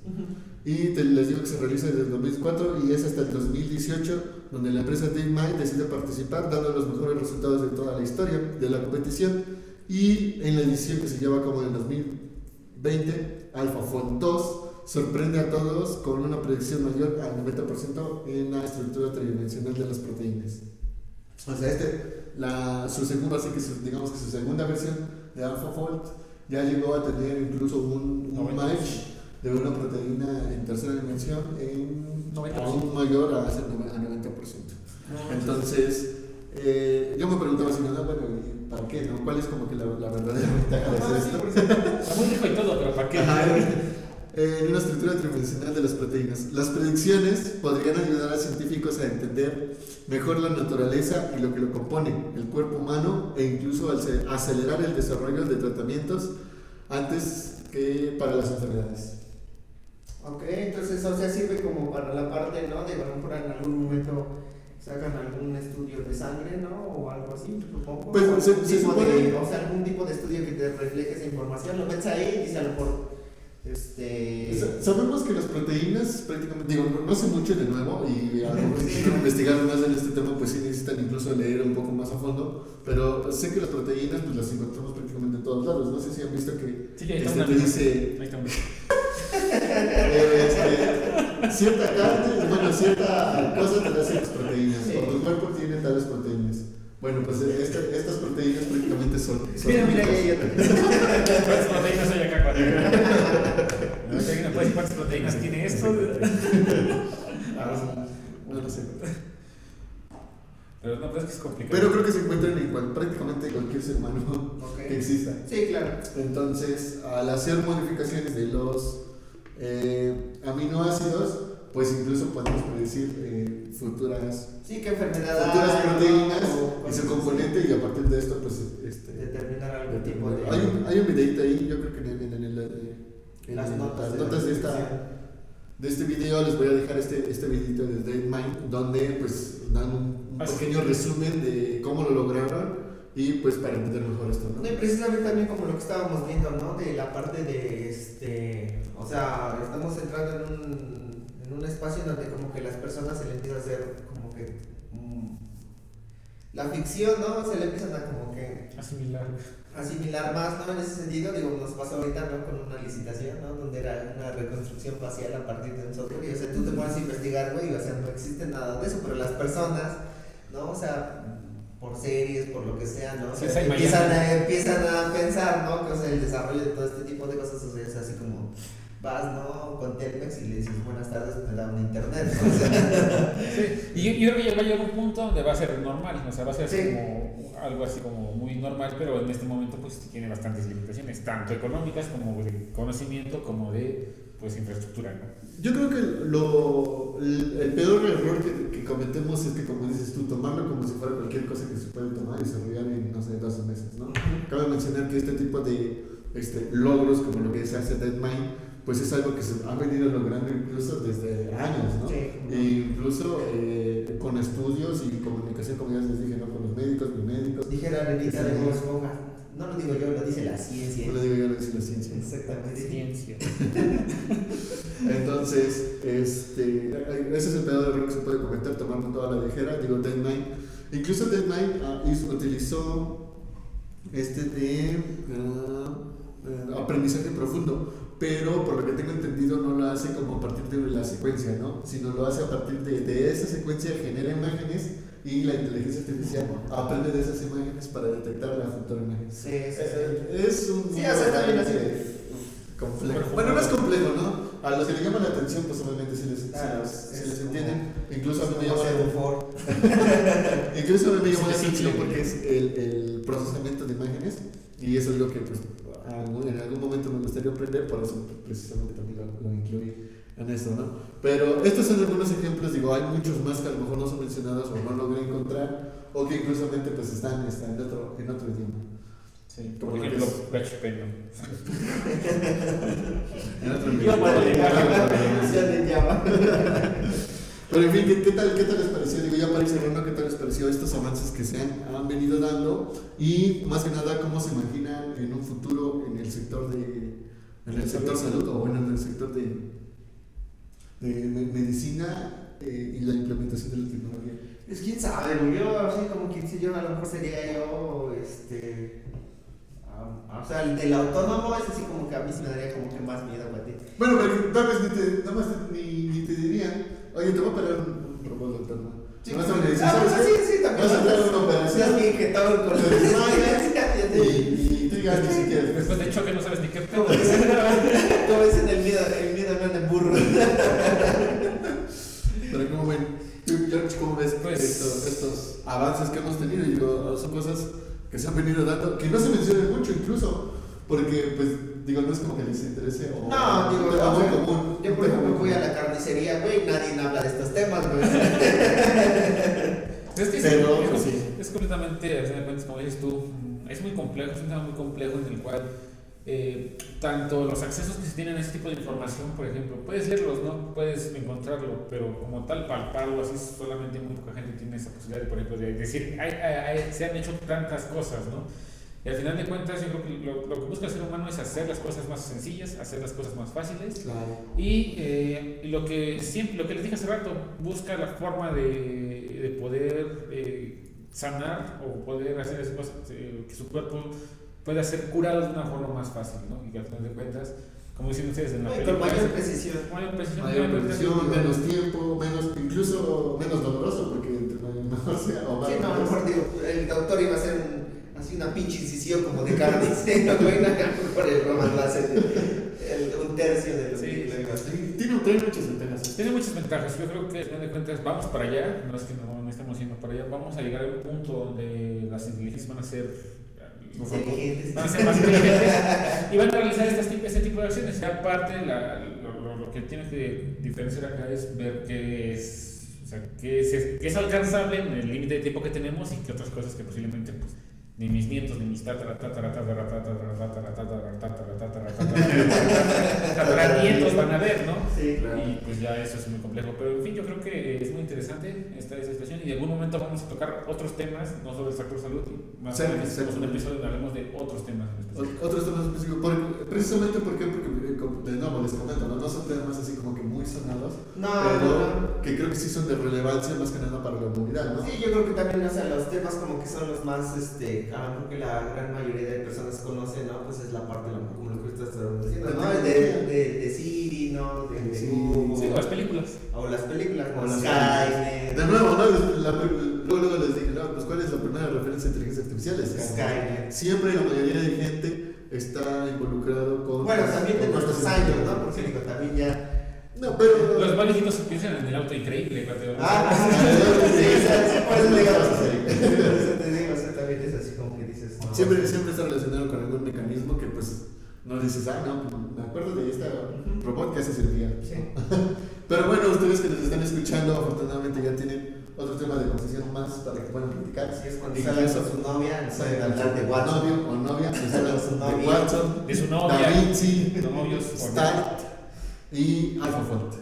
Speaker 2: Y te- les digo que se realiza desde el 2004 y es hasta el 2018 donde la empresa DeepMind decide participar dando los mejores resultados de toda la historia de la competición y en la edición que se lleva cabo en el 2020 AlphaFold 2 sorprende a todos con una predicción mayor al 90% en la estructura tridimensional de las proteínas. O sea, este, la, su segunda, así que su- digamos que su segunda versión de AlphaFold ya llegó a tener incluso un, un
Speaker 1: 90%.
Speaker 2: match de una proteína en tercera dimensión en
Speaker 1: 90%.
Speaker 2: aún mayor a, a 90%. Entonces, eh, yo me preguntaba si no, bueno, ¿y ¿para qué? No? ¿Cuál es como que la, la verdadera ventaja de hacer esto?
Speaker 1: Está muy rico y todo, pero ¿para qué?
Speaker 2: Ajá, en una estructura tridimensional de las proteínas. Las predicciones podrían ayudar a científicos a entender mejor la naturaleza y lo que lo compone, el cuerpo humano, e incluso ace- acelerar el desarrollo de tratamientos antes que para las enfermedades.
Speaker 3: Ok, entonces, o sea, sirve como para la parte, ¿no? De mejor en algún momento sacan algún estudio de sangre, ¿no? O algo así, supongo.
Speaker 2: Pues,
Speaker 3: O
Speaker 2: se- se supone-
Speaker 3: de- o sea, algún tipo de estudio que te refleje esa información, lo metes ahí y dice a lo mejor, este...
Speaker 2: Sa- Sabemos que las proteínas prácticamente, digo, no, no sé mucho de nuevo y a lo mejor si quieren investigar más en este tema, pues sí necesitan incluso leer un poco más a fondo, pero sé que las proteínas pues las encontramos prácticamente en todos lados. No sé si han visto que
Speaker 1: Sí,
Speaker 2: este, te dice eh, este, cierta carne, bueno, cierta cosa te da ciertas proteínas,
Speaker 3: Sí.
Speaker 2: o tu cuerpo. Bueno, pues esta- estas proteínas prácticamente son. son
Speaker 3: Mira, mira, hay otra.
Speaker 1: ¿Cuántas proteínas hay acá? cuando- ¿Alguien me puede decir cuántas proteínas tiene esto?
Speaker 2: Ah, no lo sé.
Speaker 1: Pero no, pues es que es complicado.
Speaker 2: Pero creo que se encuentran en cual- prácticamente cualquier ser humano que exista.
Speaker 3: Sí, claro.
Speaker 2: Entonces, al hacer modificaciones de los eh, aminoácidos, pues incluso podemos predecir eh, futuras,
Speaker 3: Sí, qué enfermedad
Speaker 2: futuras proteínas
Speaker 3: O
Speaker 2: y su componente y a partir de esto pues este,
Speaker 3: Determinar algún tipo de.
Speaker 2: hay, un, hay un videito ahí, yo creo que en, el- en, el- en
Speaker 3: Las
Speaker 2: el-
Speaker 3: notas
Speaker 2: notas de, esta, de este video les voy a dejar este, este videito de DeadMind donde pues dan un, un pequeño resumen de cómo lo lograron y pues para entender mejor esto, ¿no?
Speaker 3: No, y precisamente también como lo que estábamos viendo, ¿no? De la parte de este. O sea, estamos entrando en un, en un espacio donde como que las personas se le empieza a hacer como que. mm, la ficción, ¿no? Se le empiezan a como que
Speaker 1: Asimilar.
Speaker 3: asimilar más, ¿no? En ese sentido, digo, nos pasó ahorita, ¿no? Con una licitación, ¿no? Donde era una reconstrucción facial a partir de un software. Y, o sea, tú te pones a investigar, güey, o sea, no existe nada de eso, pero las personas, ¿no? O sea, por series, por lo que sea, ¿no? O sea, empiezan, a, empiezan a pensar, ¿no? Que, o sea, el desarrollo de todo este tipo de cosas, o sea, es así como vas, ¿no? Con Telmex y le dices buenas tardes, me da un internet, ¿no? O sea,
Speaker 1: Sí, y yo, yo creo que ya va a llegar un punto donde va a ser normal, o sea, va a ser
Speaker 3: Sí.
Speaker 1: como algo así como muy normal, pero en este momento pues tiene bastantes limitaciones, tanto económicas como de conocimiento, como de pues infraestructura, ¿no?
Speaker 2: Yo creo que lo, el, el peor error que, que cometemos es que, como dices tú, tomarlo como si fuera cualquier cosa que se puede tomar y desarrollar en, no sé, 12 meses, ¿no? Cabe mencionar que este tipo de este, logros, como lo que se hace DeadMind, pues es algo que se ha venido logrando incluso desde años, ¿no?
Speaker 3: Sí.
Speaker 2: E incluso eh, con estudios y comunicación, como ya les dije, ¿no? Con los médicos, los médicos.
Speaker 3: Dijera Renita de Bob Esponja. No lo digo yo, lo dice la ciencia.
Speaker 2: No le digo yo lo dice la ciencia.
Speaker 3: Exactamente.
Speaker 1: Ciencia.
Speaker 2: Entonces, este, ese es el peor error que se puede cometer tomando toda la ligera. Digo, Dead Mind. Incluso Dead Mind ah, hizo- utilizó este de ah, eh, aprendizaje profundo, pero por lo que tengo entendido no lo hace como a partir de la secuencia, ¿no? Sino lo hace a partir de, de esa secuencia, genera imágenes y la inteligencia artificial aprende de esas imágenes para detectar la futura imagen.
Speaker 3: Sí, sí, sí.
Speaker 2: Eh, Es un
Speaker 3: Sí, o sea, así.
Speaker 2: Complejo. Bueno, no es complejo, ¿no? A los que le llama la atención, pues obviamente sí les, sí les- sí
Speaker 3: es
Speaker 2: les entienden. Incluso a mí me
Speaker 3: un
Speaker 2: la
Speaker 3: Ford.
Speaker 2: Incluso a mí me llama la atención porque es el, el procesamiento de imágenes y eso es lo que pues, en algún momento me gustaría aprender, por eso precisamente también lo, lo incluí en esto, ¿no? Pero estos son algunos ejemplos, digo, hay muchos más que a lo mejor no son mencionados o no logré encontrar o que incluso pues están, están en, otro, en otro idioma.
Speaker 1: Sí, por
Speaker 2: lo
Speaker 1: ejemplo,
Speaker 3: le llama.
Speaker 2: Pero en fin, ¿qué, qué tal, ¿qué tal les pareció? Digo, ya para ir cerrando, ¿qué tal les pareció estos avances que se han, han venido dando? Y más que nada, ¿cómo se imaginan en un futuro en el sector de en el sector salud o bueno, en el sector de, de me- medicina eh, y la implementación de la tecnología?
Speaker 3: Es quién sabe. Yo, así como quien si yo, a lo mejor sería yo, este. Ah, o sea, el del autónomo es así como que a mí se me daría como que más miedo, güey.
Speaker 2: Bueno, porque tal vez ni te, nada más te- ni, ni te dirían, oye, te voy a parar un, un robot autónomo.
Speaker 3: Sí,
Speaker 2: te dicen,
Speaker 3: ah, sí, sí, también.
Speaker 2: Vas a a una operación
Speaker 3: vi que todo con los
Speaker 2: y, y tú ni siquiera.
Speaker 1: Después de choque no sabes ni qué pedo.
Speaker 3: Como dicen, el miedo, el miedo no en burro.
Speaker 2: Pero como ven, George, ¿cómo ves
Speaker 1: Pues-
Speaker 2: estos, estos avances que hemos tenido? Y digo, son cosas que se han venido dando, que no se mencionan mucho incluso, porque pues digo, no es como que les interese o
Speaker 3: No, digo,
Speaker 2: un tema
Speaker 3: o
Speaker 2: muy común.
Speaker 3: yo por ejemplo voy a la carnicería, güey, nadie habla de estos temas, güey.
Speaker 1: Es que
Speaker 2: Pero,
Speaker 1: es,
Speaker 2: pues,
Speaker 1: es-
Speaker 2: sí.
Speaker 1: es completamente, a fin de cuentas, como dices tú, es muy complejo, es un tema muy complejo en el cual eh, tanto los accesos que se tienen a ese tipo de información, por ejemplo, puedes leerlos, ¿no? Puedes encontrarlo, pero como tal, palparlo así, solamente muy poca gente tiene esa posibilidad, de, por ejemplo, de decir, "Ay, ay, ay, se han hecho tantas cosas, ¿no? Y al final de cuentas, yo creo que lo, lo que busca el ser humano es hacer las cosas más sencillas, hacer las cosas más fáciles.
Speaker 2: Claro.
Speaker 1: Y eh, lo que siempre, lo que les dije hace rato, busca la forma de, de poder eh, sanar o poder hacer esas cosas, eh, que su cuerpo pueda ser curado de una forma más fácil, ¿no? Y que al final de cuentas, como dicen ustedes en la
Speaker 3: Con
Speaker 1: película,
Speaker 3: mayor
Speaker 1: es-
Speaker 3: precisión.
Speaker 1: mayor precisión,
Speaker 2: Mayor
Speaker 1: mayor
Speaker 2: precisión, menos tiempo, menos, incluso menos doloroso, porque entre mejor sea o más
Speaker 3: Sí, no, a lo mejor digo, el doctor iba a hacer un, así una pinche incisión como de carnicero, güey, no, mejor el Roman el- un tercio de lo
Speaker 1: Sí.
Speaker 2: Sí, Tiene, trae muchas ventajas.
Speaker 1: Tiene muchas ventajas. Yo creo que al final de cuentas vamos para allá. No es que no, no estemos yendo para allá. Vamos a llegar a un punto donde las inteligencias van a ser.
Speaker 3: Inteligentes.
Speaker 1: Van a ser más inteligentes y van a realizar este tipo, este tipo de acciones. Ya aparte, la, lo, lo- lo porque tienes que diferenciar acá es ver qué es, o sea, qué es, qué es alcanzable en el límite de tiempo que tenemos y qué otras cosas que posiblemente pues, ni mis nietos, ni mis nietos van a ver, ¿no?
Speaker 3: Sí, claro.
Speaker 1: Y pues ya eso es muy complejo. Pero en fin, yo creo que es muy interesante esta, esta situación y en algún momento vamos a tocar otros temas, no sobre el sector salud, más
Speaker 2: Sí,
Speaker 1: hacemos un episodio donde hablemos de otros temas. en
Speaker 2: Otros temas específicos, por- precisamente ¿por qué? porque, eh, como- de nuevo les comento, ¿no? no son temas así como que muy sonados,
Speaker 3: No,
Speaker 2: pero
Speaker 3: no, no.
Speaker 2: que creo que sí son de relevancia más que nada para la humanidad, ¿no?
Speaker 3: Sí, yo creo que también, o sea, los temas como que son los más, este, a lo mejor que la gran mayoría de personas conocen, ¿no? Pues es la parte, la- como lo que usted está diciendo, ¿no? De, de, de Siri, ¿no? De, de
Speaker 2: Sí,
Speaker 3: Google,
Speaker 1: Sí, o las películas.
Speaker 3: o las películas,
Speaker 2: O las
Speaker 3: Skynet.
Speaker 2: De nuevo, ¿no? Les- la- luego, luego les dije, no, pues ¿cuál es la primera referencia a inteligencia artificial? Es
Speaker 3: Skynet.
Speaker 2: Siempre la mayoría de gente está involucrado con...
Speaker 3: Bueno, también nuestros
Speaker 2: cosas
Speaker 3: años. ¿no? Porque digo, también ya...
Speaker 2: No, pero...
Speaker 1: Los más viejitos piensan en el auto increíble. cuando-
Speaker 3: Ah, sí, sí, por eso digamos, por eso te digo, o sea, también es así como que dices, no,
Speaker 2: Siempre, siempre está relacionado con algún mecanismo que pues no dices, ah, no, me acuerdo de esta robot que hace servía.
Speaker 3: Sí.
Speaker 2: Pero bueno, ustedes que nos están escuchando, afortunadamente ya tienen otro tema de conversación más para que puedan platicar.
Speaker 3: Así es cuando salen
Speaker 2: eso-
Speaker 3: con su novia, no saben
Speaker 2: Con
Speaker 3: hablar de WhatsApp.
Speaker 2: novio o novia, de
Speaker 3: novia.
Speaker 2: Watson,
Speaker 1: De su
Speaker 2: Da
Speaker 1: novia.
Speaker 2: Vinci,
Speaker 1: Novios.
Speaker 2: Start y AlphaFold.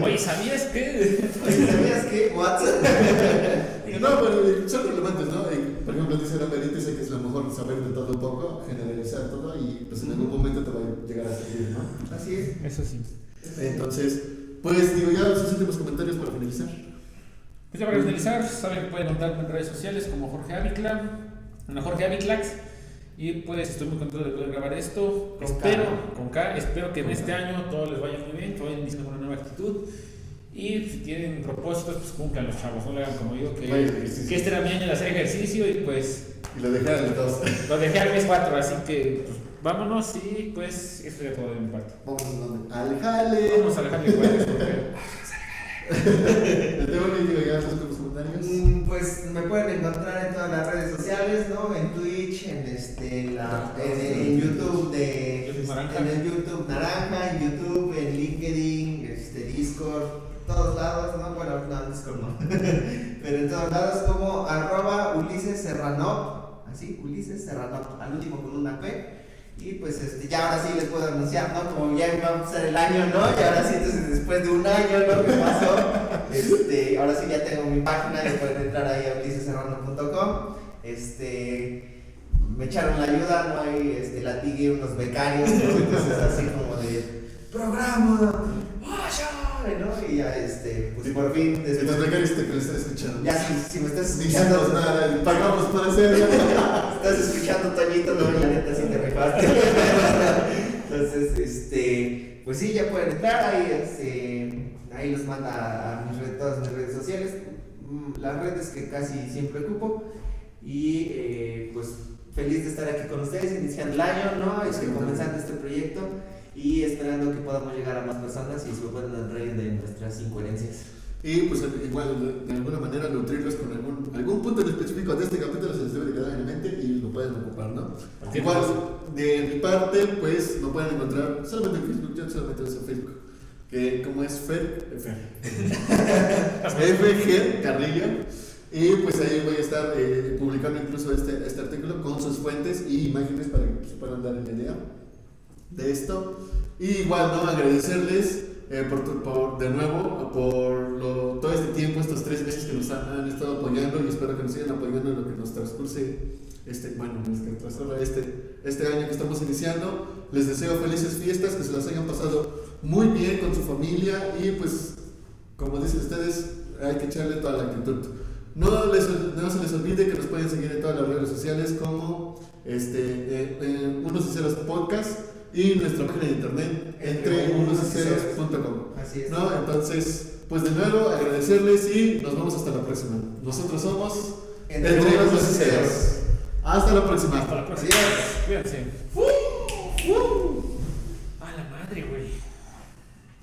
Speaker 1: Oye, ¿sabías que?
Speaker 3: Oye, ¿Sabías que WhatsApp?
Speaker 2: No, pero son relevantes, ¿no? Ejemplo, dice que es lo mejor saber de todo un poco, generalizar todo y pues en algún momento te va a llegar a servir, ¿no?
Speaker 3: Así es.
Speaker 1: Eso sí.
Speaker 2: Entonces, pues digo, ya sus últimos comentarios para finalizar.
Speaker 1: Pues ya para finalizar, saben que pueden encontrarme en redes sociales como Jorge Avicla, bueno, Jorge Aviclax. Y pues estoy muy contento de poder grabar esto.
Speaker 3: Con
Speaker 1: espero,
Speaker 3: K.
Speaker 1: con K, espero que en este año todo les vaya muy bien, que vayan con una nueva actitud. Y si tienen propósitos, pues cumplan los chavos, no le hagan como yo, que,
Speaker 2: ejercicio.
Speaker 1: que este era mi año de hacer ejercicio y pues
Speaker 2: Y lo dejé a los dos.
Speaker 1: lo dejé al mes 4, así que pues, vámonos y pues eso ya todo de mi parte.
Speaker 2: Vamos a dónde? Al jale.
Speaker 1: Vamos a igual porque
Speaker 2: Te tengo que digo ya sus últimos comentarios.
Speaker 3: Mm, Pues me pueden encontrar en todas las redes sociales, ¿no? En Twitch, en este, la, en, en YouTube de
Speaker 1: YouTube Naranja.
Speaker 3: en el YouTube Naranja, en YouTube, en LinkedIn, este Discord, todos Pero en todos lados como arroba Ulises Serrano, así, Ulises Serrano, al último con una P. Y pues este, ya ahora sí les puedo anunciar, ¿no? Como ya iba a empezar el año, ¿no? Y ahora sí, entonces después de un año, ¿no? Que pasó, este, ahora sí ya tengo mi página, ya pueden entrar ahí a uliseserrano.com. Este, me echaron la ayuda, ¿no? Ahí este, latigué unos becarios, ¿no? Entonces así como de, programa, vaya, ¿no? Y ya, este, pues por fin,
Speaker 2: becarios te que lo estás escuchando.
Speaker 3: ya si, si me estás escuchando,
Speaker 2: hicimos nada, pagamos por hacerlo.
Speaker 3: Estás escuchando, Toñito, no, la neta sí te rifaste. Entonces, este, pues sí, ya pueden entrar, ahí, este, ahí los manda a mis redes, todas mis redes sociales, mm, las redes que casi siempre ocupo, y eh, pues feliz de estar aquí con ustedes, iniciando el año, ¿no? Este, comenzando este proyecto y esperando que podamos llegar a más personas y se puedan reír de nuestras incoherencias.
Speaker 2: Y pues igual de, alguna manera nutrirlos con algún, algún punto en específico de este capítulo se les debe de quedar en la mente y lo pueden ocupar, ¿no? Igual de mi parte pues lo pueden encontrar solamente en Facebook, yo solamente uso Facebook. Que como es Fer, FG Carrillo. Y pues ahí voy a estar eh, publicando incluso este, este artículo con sus fuentes y imágenes para que se puedan dar una idea de esto. Y igual, ¿no? Agradecerles eh, por, tu- por, de nuevo por lo- todo este tiempo, estos tres meses que nos han, han estado apoyando y espero que nos sigan apoyando en lo que nos transcurse este, bueno, es que este, este año que estamos iniciando. Les deseo felices fiestas, que se las hayan pasado muy bien con su familia y pues, como dicen ustedes, hay que echarle toda la actitud. No, les, no se les olvide que nos pueden seguir en todas las redes sociales como este, eh, eh, Unos y Ceros Podcast y nuestra página de internet entre unosyceros.com.
Speaker 3: Así es.
Speaker 2: ¿no? Entonces, pues de nuevo agradecerles y nos vemos hasta la próxima. Nosotros somos
Speaker 3: Entre
Speaker 2: Entre
Speaker 3: Unos
Speaker 2: Unos
Speaker 3: y.
Speaker 2: Hasta la próxima.
Speaker 1: Hasta la próxima. Cuídense.